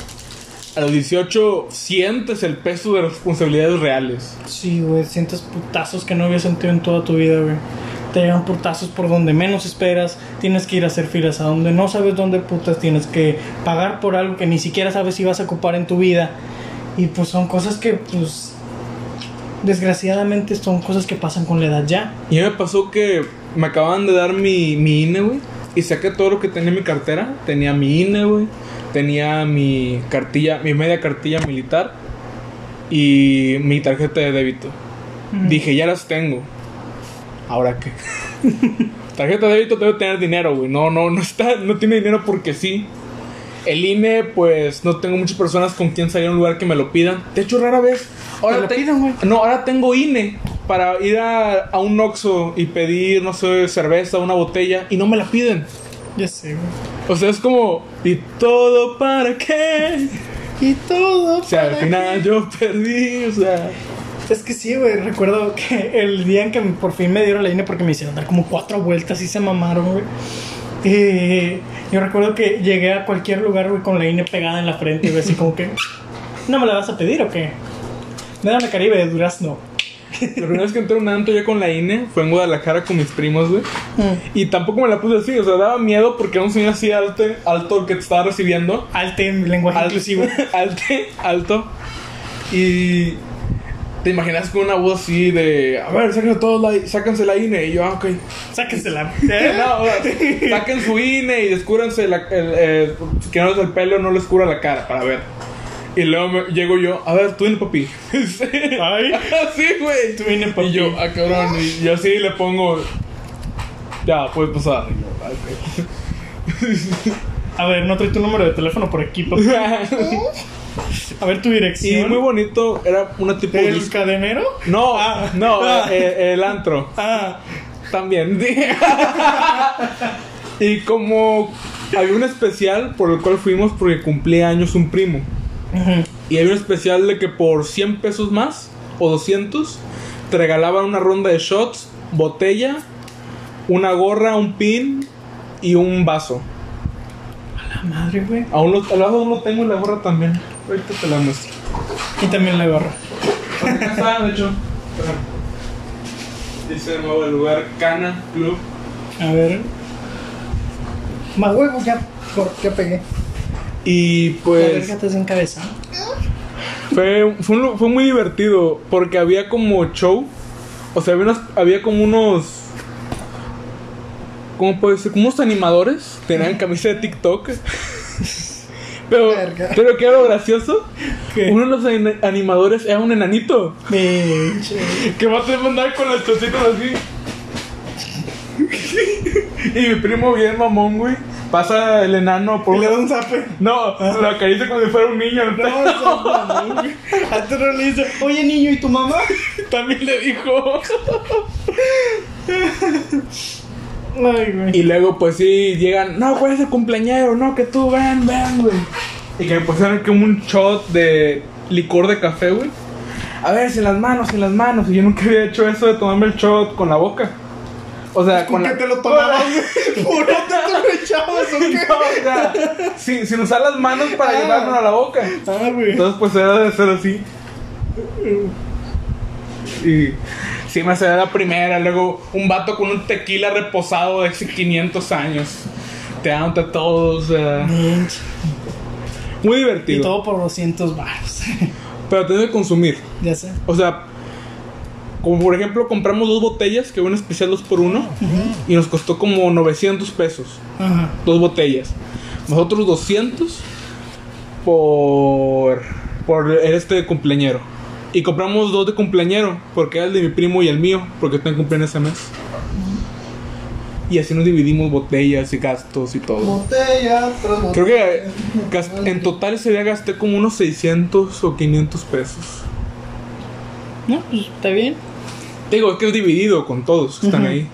A los 18 sientes el peso de responsabilidades reales. Sí, güey, sientes putazos que no habías sentido en toda tu vida, güey. Te llegan putazos por donde menos esperas. Tienes que ir a hacer filas a donde no sabes dónde putas. Tienes que pagar por algo que ni siquiera sabes si vas a ocupar en tu vida. Y pues son cosas que, pues, desgraciadamente son cosas que pasan con la edad ya. Y a mí me pasó que me acaban de dar mi, mi INE, güey. Y saqué todo lo que tenía en mi cartera. Tenía mi INE, güey. Tenía mi cartilla, mi media cartilla militar. Y mi tarjeta de débito. Dije, ya las tengo. ¿Ahora qué? tarjeta de débito debe tener dinero, güey. No, no, no está, no tiene dinero porque sí. El INE, pues no tengo muchas personas con quien salir a un lugar que me lo pidan. De hecho, rara vez. Ahora Te lo te- güey. No, ahora tengo INE para ir a, a un Oxxo y pedir, no sé, cerveza, una botella y no me la piden. Ya sé, güey. O sea, es como, ¿y todo para qué? Y todo. O sea, al final yo perdí, o sea. Es que sí, güey. Recuerdo que el día en que por fin me dieron la INE porque me hicieron dar como cuatro vueltas y se mamaron, güey. Y yo recuerdo que llegué a cualquier lugar, güey, con la INE pegada en la frente, güey, así como que. ¿No me la vas a pedir o qué? Me dan la Caribe de Durazno. La primera vez que entré a un antro ya con la INE fue en Guadalajara con mis primos, güey. Y tampoco me la puse así, o sea, daba miedo porque era un señor así alto, alto el que te estaba recibiendo. Alte en lenguaje Al- inclusivo. Alte, alto. Y te imaginas con una voz así de, a ver, sáquense todos la, sáquense la INE. Y yo, ah, ok. Sáquensela. No, o sea, saquen su INE y descúbranse la, el, eh, que no es el pelo, no les cubra la cara para ver. Y luego me- llego yo, a ver, tu INE, papi. Sí. Ay. sí, güey. Tu INE, papi. Y yo, ah, cabrón. Y yo así le pongo, ya, puedes pasar. Y. A ver, no trae tu número de teléfono por aquí, papá. A ver tu y dirección. muy bonito, era una tipo de ¿El disco. cadenero? No, Ah. no, Ah. eh, el antro. Ah, También. y como había un especial por el cual fuimos porque cumplía años un primo. Y había un especial de que por 100 pesos más o 200 te regalaban una ronda de shots, botella, una gorra, un pin y un vaso. la madre, güey. Aún lo, aún lo tengo y la gorra también. Ahorita te la muestro. Y también la gorra. Está, de hecho. Dice de nuevo el lugar Cana Club. A ver. Más huevo, ya, ya pegué. Y La pues. desencabeza. Fue, fue, un fue muy divertido porque había como show. O sea, había, unas- había como unos. ¿Cómo puede ser? Como unos animadores. Tenían camisa de TikTok. Pero, pero que era lo gracioso. ¿Qué? Uno de los ani- animadores era un enanito. Que va a tener que andar con las cositas así. y mi primo bien mamón, güey. Pasa el enano por Y le da un zape. No, lo acaricia como si fuera un niño. No, no. A tu le dice, oye niño, ¿y tu mamá? También le dijo. Ay, güey. Y luego, pues sí, llegan, no, ¿cuál es el cumpleañero? No, que tú, ven, ven, güey. Y que me pusieron como un shot de licor de café, güey. A ver, sin las manos, sin las manos. Y yo nunca había hecho eso de tomarme el shot con la boca. O sea, ¿Con con la... te lo tomabas? ¿Por te lo echabas o qué? No, o sea, sin, sin usar las manos para Ah. llevármelo a la boca. Ah, güey. Entonces, pues era de ser así. Y sí me hacía la primera. Luego, un vato con un tequila reposado de hace 500 años. Te dándote todo, o sea. Pinche. Muy Y divertido. todo por 200 baros. Pero tienes que consumir. ya sé. O sea, como por ejemplo, compramos dos botellas, que un especial 2 por 1 y nos costó como 900 pesos. Ajá. Dos botellas. Nosotros 200 por, por este de cumpleañero. Y compramos dos de cumpleañero, porque era el de mi primo y el mío, porque tengo cumpleaños ese mes. Y así nos dividimos botellas y gastos y todo. Botella tras botella. Creo que en total ese día gasté como unos 600 o 500 pesos. No, pues está bien. Te Digo, es que es dividido con todos que están ahí.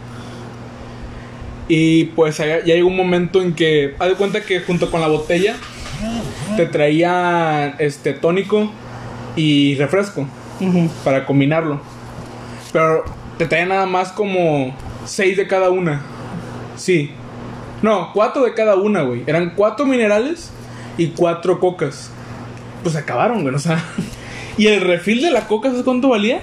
Y pues ya llegó un momento en que, haz de cuenta que junto con la botella te traía este tónico y refresco para combinarlo. Pero te traía nada más como 6 de cada una. Sí. No, 4 de cada una, güey. Eran 4 minerales y 4 cocas. Pues acabaron, güey, o sea. Y el refil de la coca, ¿sabes cuánto valía?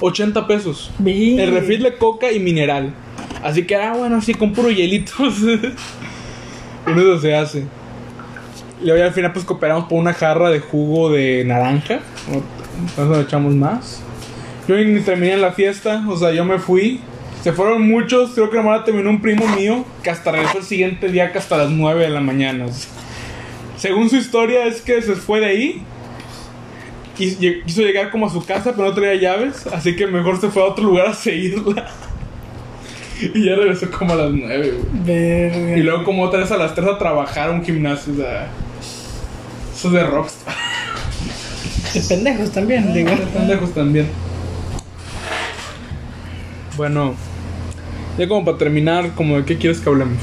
80 pesos. El refil de coca y mineral. Así que, ah, bueno, sí, con puro hielitos. Uno eso se hace. Y luego al final, pues cooperamos por una jarra de jugo de naranja. Entonces echamos más. Yo ni terminé en la fiesta, o sea, yo me fui. Se fueron muchos, creo que nomás terminó un primo mío que hasta regresó el siguiente día, que hasta las 9 de la mañana. o sea. Según su historia, es que se fue de ahí. Quiso llegar como a su casa, pero no traía llaves. Así que mejor se fue a otro lugar a seguirla. Y ya regresó como a las 9, güey. Y luego como otra vez a las 3 a trabajar a un gimnasio, o sea... Eso es de rockstar. De pendejos también, digo. De pendejos también. Bueno, ya como para terminar, como de qué quieres que hablemos.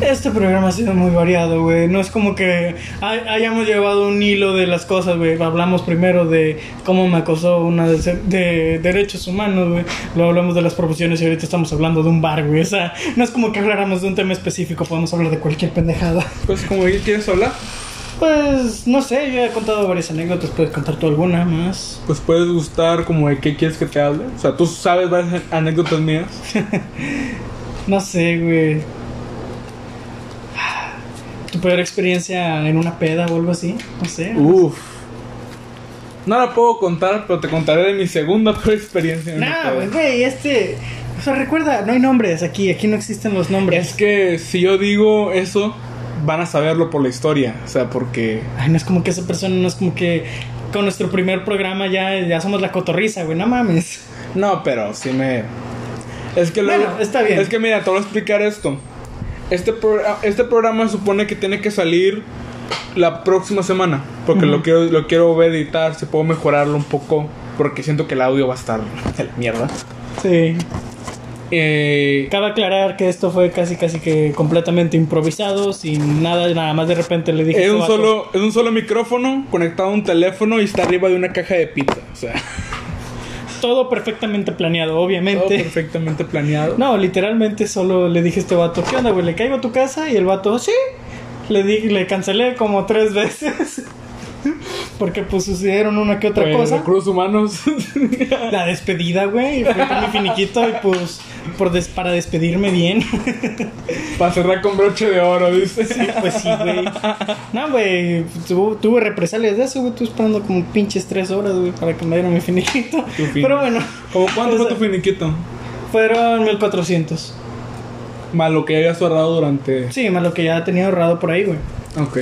Este programa ha sido muy variado, güey. No es como que hay- hayamos llevado un hilo de las cosas, güey. Hablamos primero de cómo me acosó una de, derechos humanos, güey. Luego hablamos de las profesiones y ahorita estamos hablando de un bar, güey. O sea, no es como que habláramos de un tema específico, podemos hablar de cualquier pendejada. Pues como quieres hablar, Pues, no sé, yo he contado varias anécdotas. ¿Puedes contar tú alguna más? pues puedes gustar como de qué quieres que te hable. O sea, tú sabes varias anécdotas mías. No sé, güey. ¿Tu peor experiencia en una peda o algo así? No sé. Uf. No la puedo contar, pero te contaré de mi segunda peor experiencia. en una Nah, peda. pues, güey, este. O sea, recuerda, no hay nombres aquí, aquí no existen los nombres. Es que si yo digo eso, van a saberlo por la historia. O sea, porque. Ay, no es como que esa persona, no es como que con nuestro primer programa ya, ya somos la cotorriza, güey, no mames. No, pero sí me. Es que luego. Bueno, está bien. Es que mira, te voy a explicar esto. Este, pro- este programa supone que tiene que salir la próxima semana. Porque lo, quiero, lo quiero ver editar, si puedo mejorarlo un poco. Porque siento que el audio va a estar de la mierda. Sí. Eh, Cabe aclarar que esto fue casi, casi que completamente improvisado, sin nada, nada más de repente le dije. es, un este vato, solo, es un solo micrófono conectado a un teléfono y está arriba de una caja de pizza. O sea, Todo perfectamente planeado, todo obviamente. perfectamente planeado. No, literalmente solo le dije a este vato, ¿qué onda, güey? ¿Le caigo a tu casa? Y el vato, sí. Le di, le cancelé como tres veces. Porque pues sucedieron una que otra Pues, cosa. recursos humanos. La despedida, güey. Fui con mi finiquito y pues por des- para despedirme bien. para cerrar con broche de oro, ¿viste? pues sí, güey. No, güey. tu- tuve represalias de eso, güey. Estuve esperando como pinches tres horas, güey, para que me dieran mi finiquito. Fin. Pero bueno. ¿Cómo cuánto fue tu finiquito? Fueron 1400. Más lo que habías ahorrado durante. Sí, más lo que ya tenía ahorrado por ahí, güey. Ok.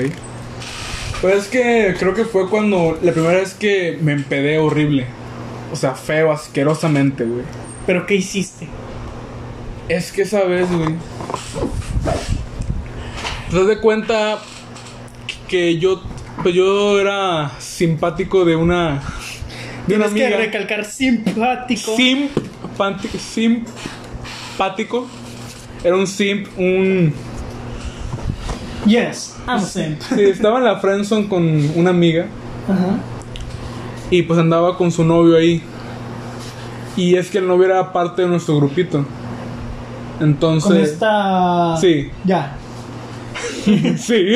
Pues es que creo que fue cuando la primera vez que me empedé horrible. O sea, feo, asquerosamente, güey. Pero ¿qué hiciste? Es que esa vez, güey. Te das de cuenta que yo. Pues yo era simpático de una. De una Tienes que amiga. recalcar simpático. Simpanti- simpático. Era un simp, un. Yes, I'm a simp. Sí, estaba en la friendzone con una amiga. Ajá. Y pues andaba con su novio ahí. Y es que el novio era parte de nuestro grupito. Entonces. Con esta. Sí. Ya. sí.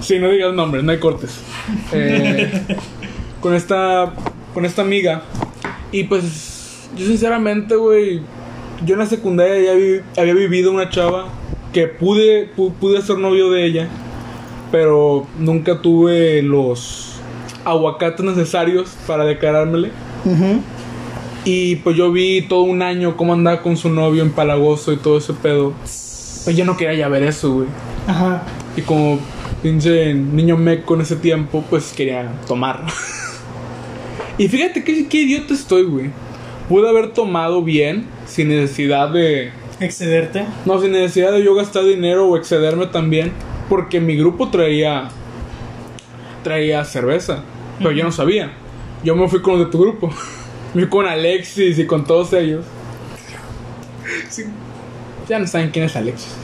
sí, no digas nombres, no hay cortes. Eh, con esta. Con esta amiga. Y pues. Yo sinceramente, güey. Yo en la secundaria ya vi- había vivido una chava que pude, pu- pude ser novio de ella. Pero nunca tuve los aguacates necesarios para declarármele. Y pues yo vi todo un año cómo andaba con su novio en Palagoso y todo ese pedo. Pues yo no quería ya ver eso, güey. Ajá. Y como pinche niño meco en ese tiempo, pues quería tomar. y fíjate qué, qué idiota estoy, güey. Pude haber tomado bien sin necesidad de... Excederte. No, sin necesidad de yo gastar dinero o excederme también, porque mi grupo traía... Traía cerveza, pero yo no sabía. Yo me fui con los de tu grupo. Me fui con Alexis y con todos ellos. Sí. Ya no saben quién es Alexis.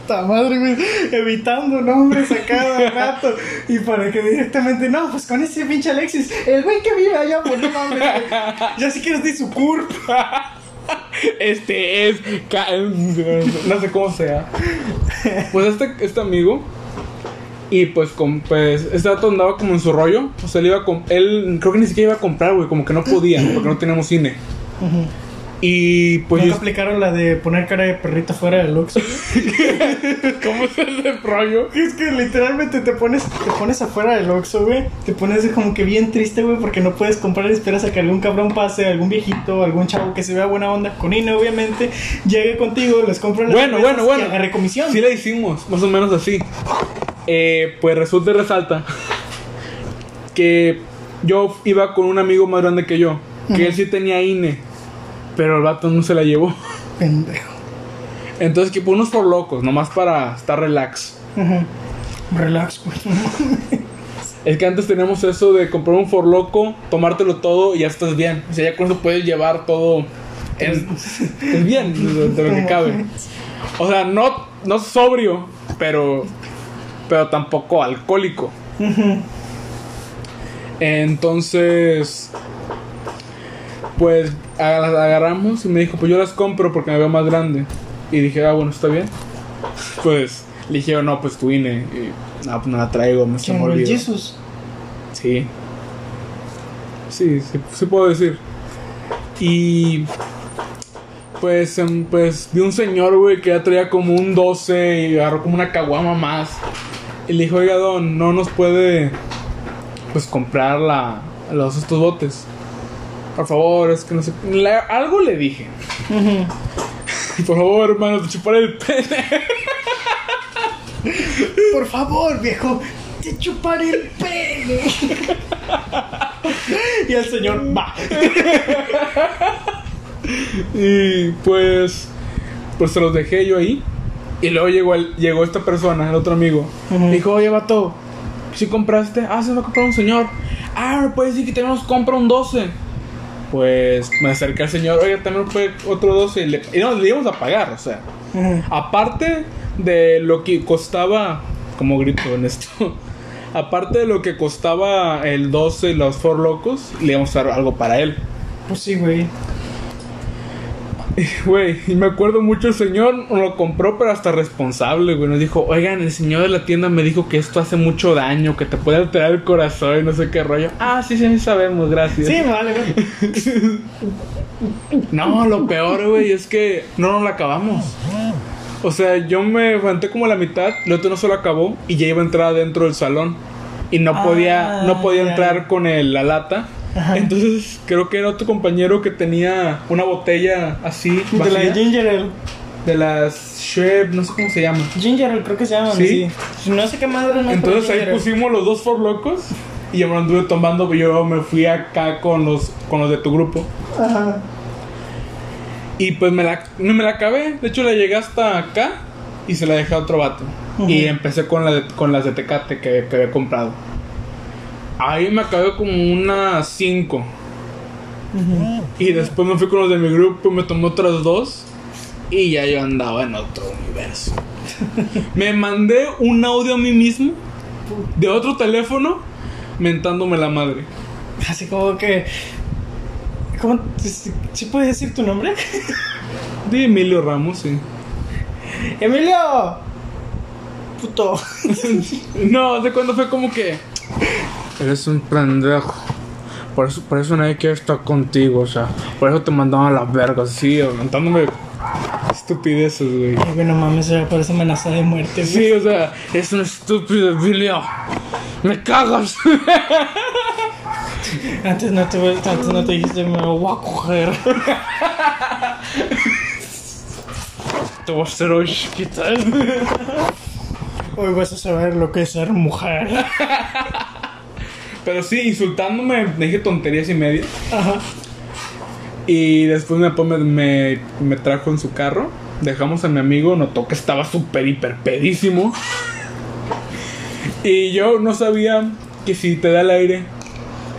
Esta madre, güey, evitando nombres a cada rato. Y para que directamente, no, pues con ese pinche Alexis, el güey que vive allá, pues no mames. Ya si quieres de su curp. Este es. No sé cómo sea. Pues este, este amigo. Y pues, con, pues, este dato andaba como en su rollo. O sea, él iba a Él creo que ni siquiera iba a comprar, güey. Como que no podía, porque no teníamos cine. Y pues Nunca aplicaron la de poner cara de perrito fuera del Lux. ¿Cómo es ese rollo? Es que literalmente te pones, te pones afuera del Oxxo, güey. Te pones como que bien triste, güey, porque no puedes comprar y esperas a que algún cabrón pase, algún viejito, algún chavo que se vea buena onda con INE, obviamente, llegue contigo, les compra las Bueno, bueno, bueno. y agarre comisión. Sí la hicimos, más o menos así. Eh, pues resulta y resalta que yo iba con un amigo más grande que yo, que él sí tenía INE, pero el vato no se la llevó. Pendejo. Entonces que unos por locos, nomás para estar relax. Relax, güey. Es que antes teníamos eso de comprar un for loco, tomártelo todo y ya estás bien. O sea, ya con eso puedes llevar todo en, es bien de, de lo que cabe. O sea, no, no sobrio, pero, pero tampoco alcohólico. Entonces, pues las agarramos y me dijo, pues yo las compro porque me veo más grande. Y dije, ah, bueno, está bien. Pues le dije, no, pues tu INE. Y, no, pues no la traigo, me se me olvidó. Jesus. Sí. Sí, sí, sí puedo decir. Y pues, em, pues vi un señor, güey, que ya traía como un 12 y agarró como una caguama más. Y le dijo, oiga, don, no nos puede, pues, comprar la, los, estos botes. Por favor, es que no sé. la- algo le dije. Por favor, hermano, te chuparé el pene. Por favor, viejo, te chuparé el pene. y el señor va. Y pues, pues se los dejé yo ahí. Y luego llegó, el, llegó esta persona, el otro amigo. Ujú. Dijo, oye, vato, ¿sí compraste? Ah, se va a comprar un señor. Ah, me puede decir que tenemos compra un 12. Pues me acerqué al señor, oye, también puede otro 12. Y, le, y no, le íbamos a pagar, o sea. Aparte de lo que costaba, como grito en esto, aparte de lo que costaba el 12 y los For Locos, le íbamos a dar algo para él. Pues sí, güey. Güey, y me acuerdo mucho el señor lo compró, pero hasta responsable, güey. Nos dijo, oigan, el señor de la tienda me dijo que esto hace mucho daño, que te puede alterar el corazón y no sé qué rollo. Ah, sí, sí, sí sabemos, gracias. Sí, vale, güey. No, lo peor, güey, es que no nos la acabamos. O sea, yo me aguanté como la mitad, el otro no se lo acabó y ya iba a entrar dentro del salón. Y no podía, no podía Ah, entrar con el- la lata. Ajá. Entonces creo que era otro compañero que tenía una botella así. De la de Ginger Ale. De las Shep, no sé cómo se llama. Ginger Ale, creo que se llama. Sí. Sí. No sé qué madre no Entonces ahí pusimos los dos for locos y yo me anduve tomando, pero yo me fui acá con los con los de tu grupo. Ajá. Y pues me la, no me la acabé, de hecho la llegué hasta acá y se la dejé a otro vato. Y empecé con, la de- con las de Tecate que, que había comprado. Ahí me acabé como unas 5. Y después me fui con los de mi grupo, me tomé otras dos. Y ya yo andaba en otro universo. me mandé un audio a mí mismo de otro teléfono mentándome la madre. Así como que. ¿Cómo? ¿Sí, sí puedes decir tu nombre? De Emilio Ramos, sí. ¡Emilio! Puto. No, de cuando fue como que. Eres un pendejo. Por eso, por eso nadie quiere estar contigo, o sea. Por eso te mandaban a la verga, así, aumentándome estupideces, güey. Ay, güey, no mames, ya parece amenaza de muerte, güey. Sí, o sea, es un estúpido, Emilio. Me cagas. Antes no te, antes no te dijiste, me voy a coger. Te voy a hacer hoy, chiquita. Hoy vas a saber lo que es ser mujer. Pero sí, insultándome, me dije tonterías y media. Ajá. Y después mi papá me, me, me trajo en su carro. Dejamos a mi amigo, notó que estaba súper, hiper pedísimo. Y yo no sabía que si te da el aire,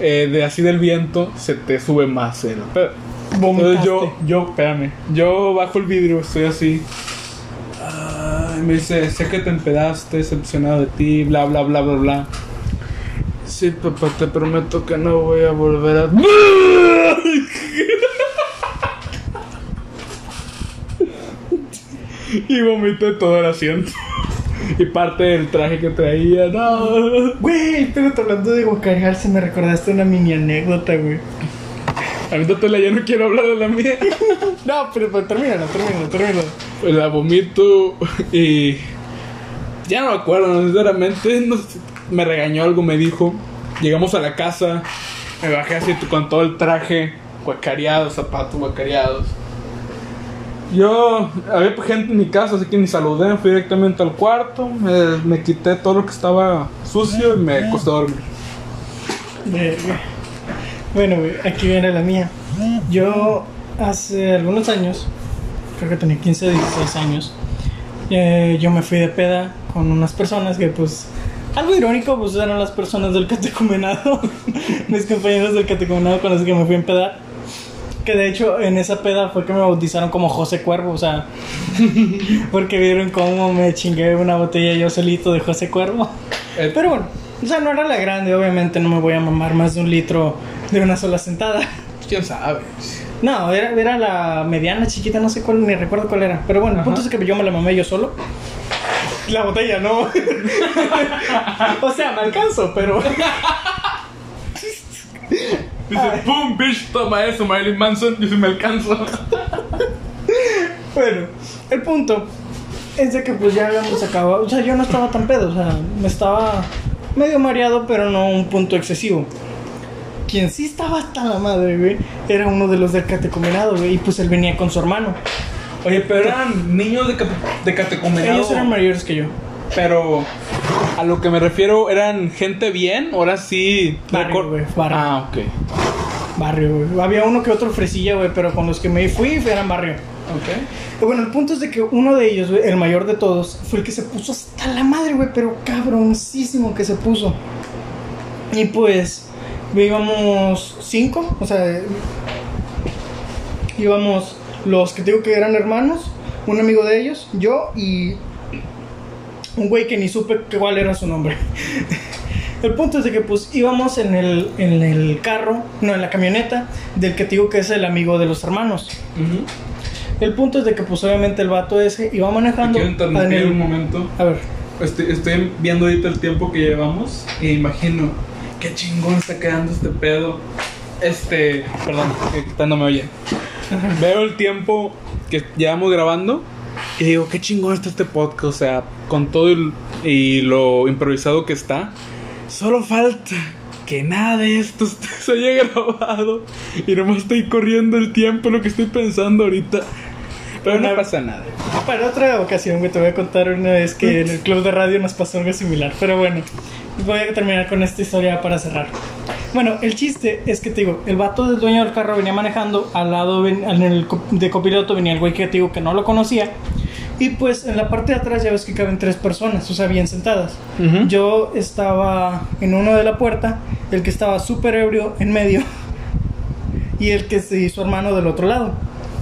eh, de así del viento, se te sube más el pedo. Entonces yo, yo, espérame, yo bajo el vidrio, estoy así. Ay, me dice, sé que te empedaste, decepcionado de ti, bla, bla, bla, bla, bla. Sí, papá, te prometo que no voy a volver a... y vomité todo el asiento. y parte del traje que traía, no. Güey, pero te hablando de guacarearse, me recordaste una mini anécdota, güey. Avéntatela, ya no quiero hablar de la mía. No, pero, pero termínalo, termínalo, termínalo. Pues la vomito y. Ya no me acuerdo, sinceramente. no sé, me regañó algo, me dijo. Llegamos a la casa, me bajé así con todo el traje, guacareado, zapatos guacareados. Yo, había gente en mi casa, así que ni saludé, fui directamente al cuarto, me, quité todo lo que estaba sucio y me acosté a dormir. Bueno, aquí viene la mía. Yo hace algunos años, creo que tenía 15 o 16 años, eh, yo me fui de peda con unas personas que pues... Algo irónico, pues eran las personas del catecumenado, mis compañeros del catecumenado con los que me fui a empedar. Que de hecho en esa peda fue que me bautizaron como José Cuervo, o sea, porque vieron cómo me chingué una botella yo solito de José Cuervo. Eh, Pero bueno, o sea, no era la grande, obviamente no me voy a mamar más de un litro de una sola sentada. ¿Quién sabe? No, era, era la mediana, chiquita, no sé cuál, ni recuerdo cuál era. Pero bueno, el punto Ajá. es que yo me la mamé yo solo. La botella no. o sea, me alcanzo, pero. Dice, ¡pum! Bitch, toma eso, Marilyn Manson. Yo sí me alcanzo. Bueno, el punto es de que pues ya habíamos acabado. O sea, yo no estaba tan pedo, o sea, me estaba medio mareado, pero no un punto excesivo. Quien sí estaba hasta la madre, güey, era uno de los del catecumenado, güey, y pues él venía con su hermano. Oye, pero eran niños de, de catecumenado. Ellos eran mayores que yo. Pero a lo que me refiero, ¿eran gente bien? Ahora sí. Barrio, güey, barrio. Ah, ok. Barrio, güey. Había uno que otro fresilla, güey, pero con los que me fui eran barrio. Ok. Bueno, el punto es de que uno de ellos, güey, el mayor de todos, fue el que se puso hasta la madre, güey, pero cabroncísimo que se puso. Y pues, íbamos cinco, o sea, íbamos los que digo que eran hermanos, un amigo de ellos, yo y un güey que ni supe cuál era su nombre. El punto es de que pues íbamos en el, en el carro, no, en la camioneta, del que te digo que es el amigo de los hermanos. El punto es de que pues obviamente el vato ese iba manejando. Quiero en el- un momento. A ver, Estoy, estoy viendo ahorita el tiempo que llevamos y imagino qué chingón está quedando este pedo. Este, perdón, que que no me oye. Veo el tiempo que llevamos grabando y digo, qué chingón está este podcast. O sea, con todo el- y lo improvisado que está, solo falta que nada de esto se haya grabado y nomás estoy corriendo el tiempo, lo que estoy pensando ahorita. Pero no Una- pasa nada. para otra ocasión, güey, te voy a contar una vez que en el club de radio nos pasó algo similar. Pero bueno, voy a terminar con esta historia para cerrar. Bueno, el chiste es que te digo, el vato del dueño del carro venía manejando, al lado ven- en el de copiloto venía el güey que te digo que no lo conocía. Y pues en la parte de atrás ya ves que caben tres personas, o sea, bien sentadas. Yo estaba en uno de la puerta, el que estaba súper ebrio en medio y el que se su hermano del otro lado.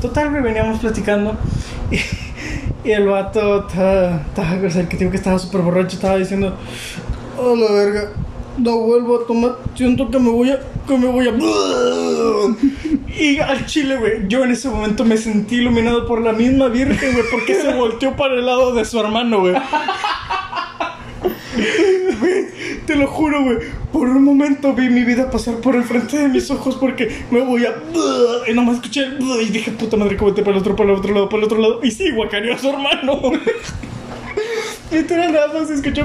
Total, veníamos platicando y, y el vato, estaba, estaba- o sea, el que digo que estaba súper borracho, estaba diciendo, oh la verga, no vuelvo a tomar, siento que me voy a, que me voy a... Y al chile, güey, yo en ese momento me sentí iluminado por la misma virgen, güey, porque se volteó para el lado de su hermano, güey. Te lo juro, güey. Por un momento vi mi vida pasar por el frente de mis ojos porque me voy a. Y nomás escuché. Y dije, puta madre, que para el otro, para el otro lado, para el otro lado. Y sí, guacareó a su hermano. Literal, nada más escuché.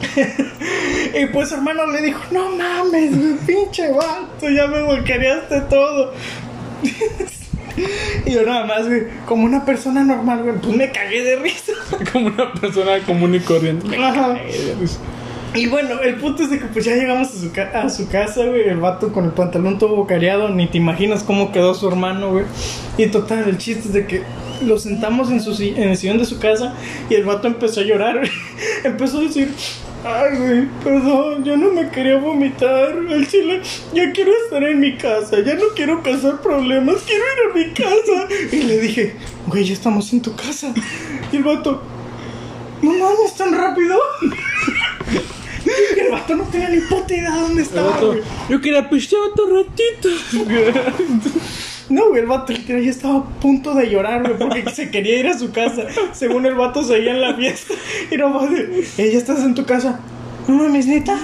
Y pues su hermano le dijo, no mames, güey, pinche vato, ya me volcareaste todo. Y yo nada más, güey, como una persona normal, güey, pues me cagué de risa. Como una persona común y corriente. Ajá. Y bueno, el punto es de que pues ya llegamos a su, ca- a su casa, güey. El vato con el pantalón todo bocareado. Ni te imaginas cómo quedó su hermano, güey. Y total, el chiste es de que lo sentamos en, su, en el sillón de su casa. Y el vato empezó a llorar, güey. Empezó a decir... Ay, güey, perdón, yo no me quería vomitar. El chile, ya quiero estar en mi casa. Ya no quiero causar problemas. Quiero ir a mi casa. Y le dije, güey, ya estamos en tu casa. Y el vato... No mames, tan rápido. El vato no tenía ni puta idea de dónde estaba, vato, yo quería pistear otro ratito. No, güey, el vato literal ya estaba a punto de llorar, güey, porque se quería ir a su casa. Según el vato seguía en la fiesta. Y no mames, "Eh, ya estás en tu casa. No mames, neta.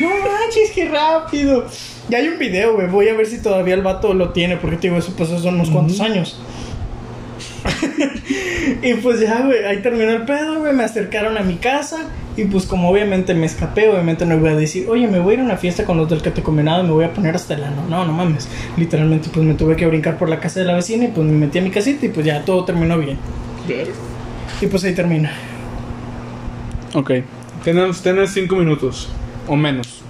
No manches, qué rápido. Ya hay un video, güey. Voy a ver si todavía el vato lo tiene, porque te digo, eso pasó hace unos cuantos años. y pues ya, güey, ahí terminó el pedo, güey. Me acercaron a mi casa. Y pues, como obviamente me escapé, obviamente no voy a decir, oye, me voy a ir a una fiesta con los del que te combinado y me voy a poner hasta el ano. No, no mames. Literalmente, pues me tuve que brincar por la casa de la vecina y pues me metí a mi casita y pues ya todo terminó bien. Y pues ahí termina. Ok. Tienes, tienes cinco minutos. O menos.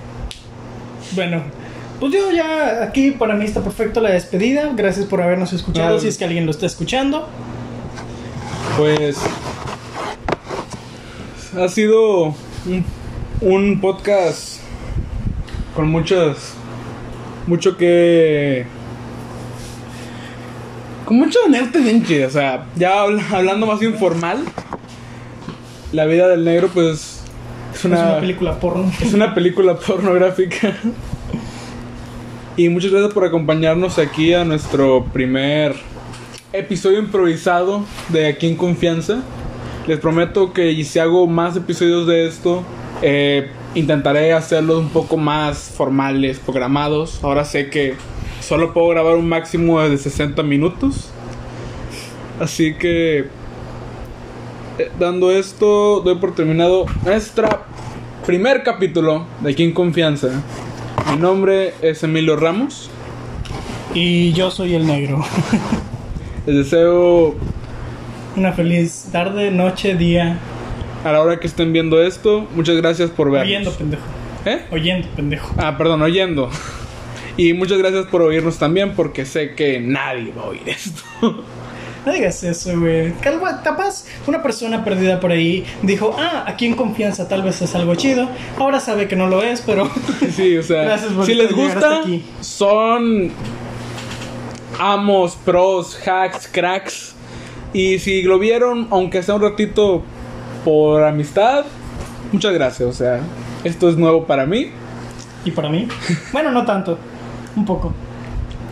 Bueno, pues yo ya aquí para mí está perfecto la despedida. Gracias por habernos escuchado. Si es que alguien lo está escuchando. Pues. Ha sido un, un podcast con muchas. Mucho que. Con mucho anécdota bien O sea, ya habl- hablando más informal. La vida del negro, pues. Es Es una película porno. es una película pornográfica. Y muchas gracias por acompañarnos aquí a nuestro primer episodio improvisado de Aquí en Confianza. Les prometo que si hago más episodios de esto, eh, intentaré hacerlos un poco más formales, programados. Ahora sé que solo puedo grabar un máximo de 60 minutos. Así que, eh, dando esto, doy por terminado nuestra primer capítulo de Aquí en Confianza. Mi nombre es Emilio Ramos. Y yo soy el negro. Les deseo Una feliz tarde, noche, día. a la hora que estén viendo esto, muchas gracias por vernos. Oyendo, pendejo. ¿Eh? Oyendo, pendejo. Ah, perdón, oyendo. Y muchas gracias por oírnos también porque sé que nadie va a oír esto. No digas eso, güey. Capaz una persona perdida por ahí dijo, ah, aquí en confianza tal vez es algo chido. Ahora sabe que no lo es, pero Sí, o sea, si les gusta, son amos, pros, hacks, cracks. Y si lo vieron, aunque sea un ratito por amistad, muchas gracias. O sea, esto es nuevo para mí. ¿Y para mí? Bueno, no tanto. Un poco.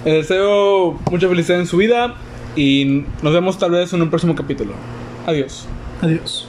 Les deseo mucha felicidad en su vida y nos vemos tal vez en un próximo capítulo. Adiós. Adiós.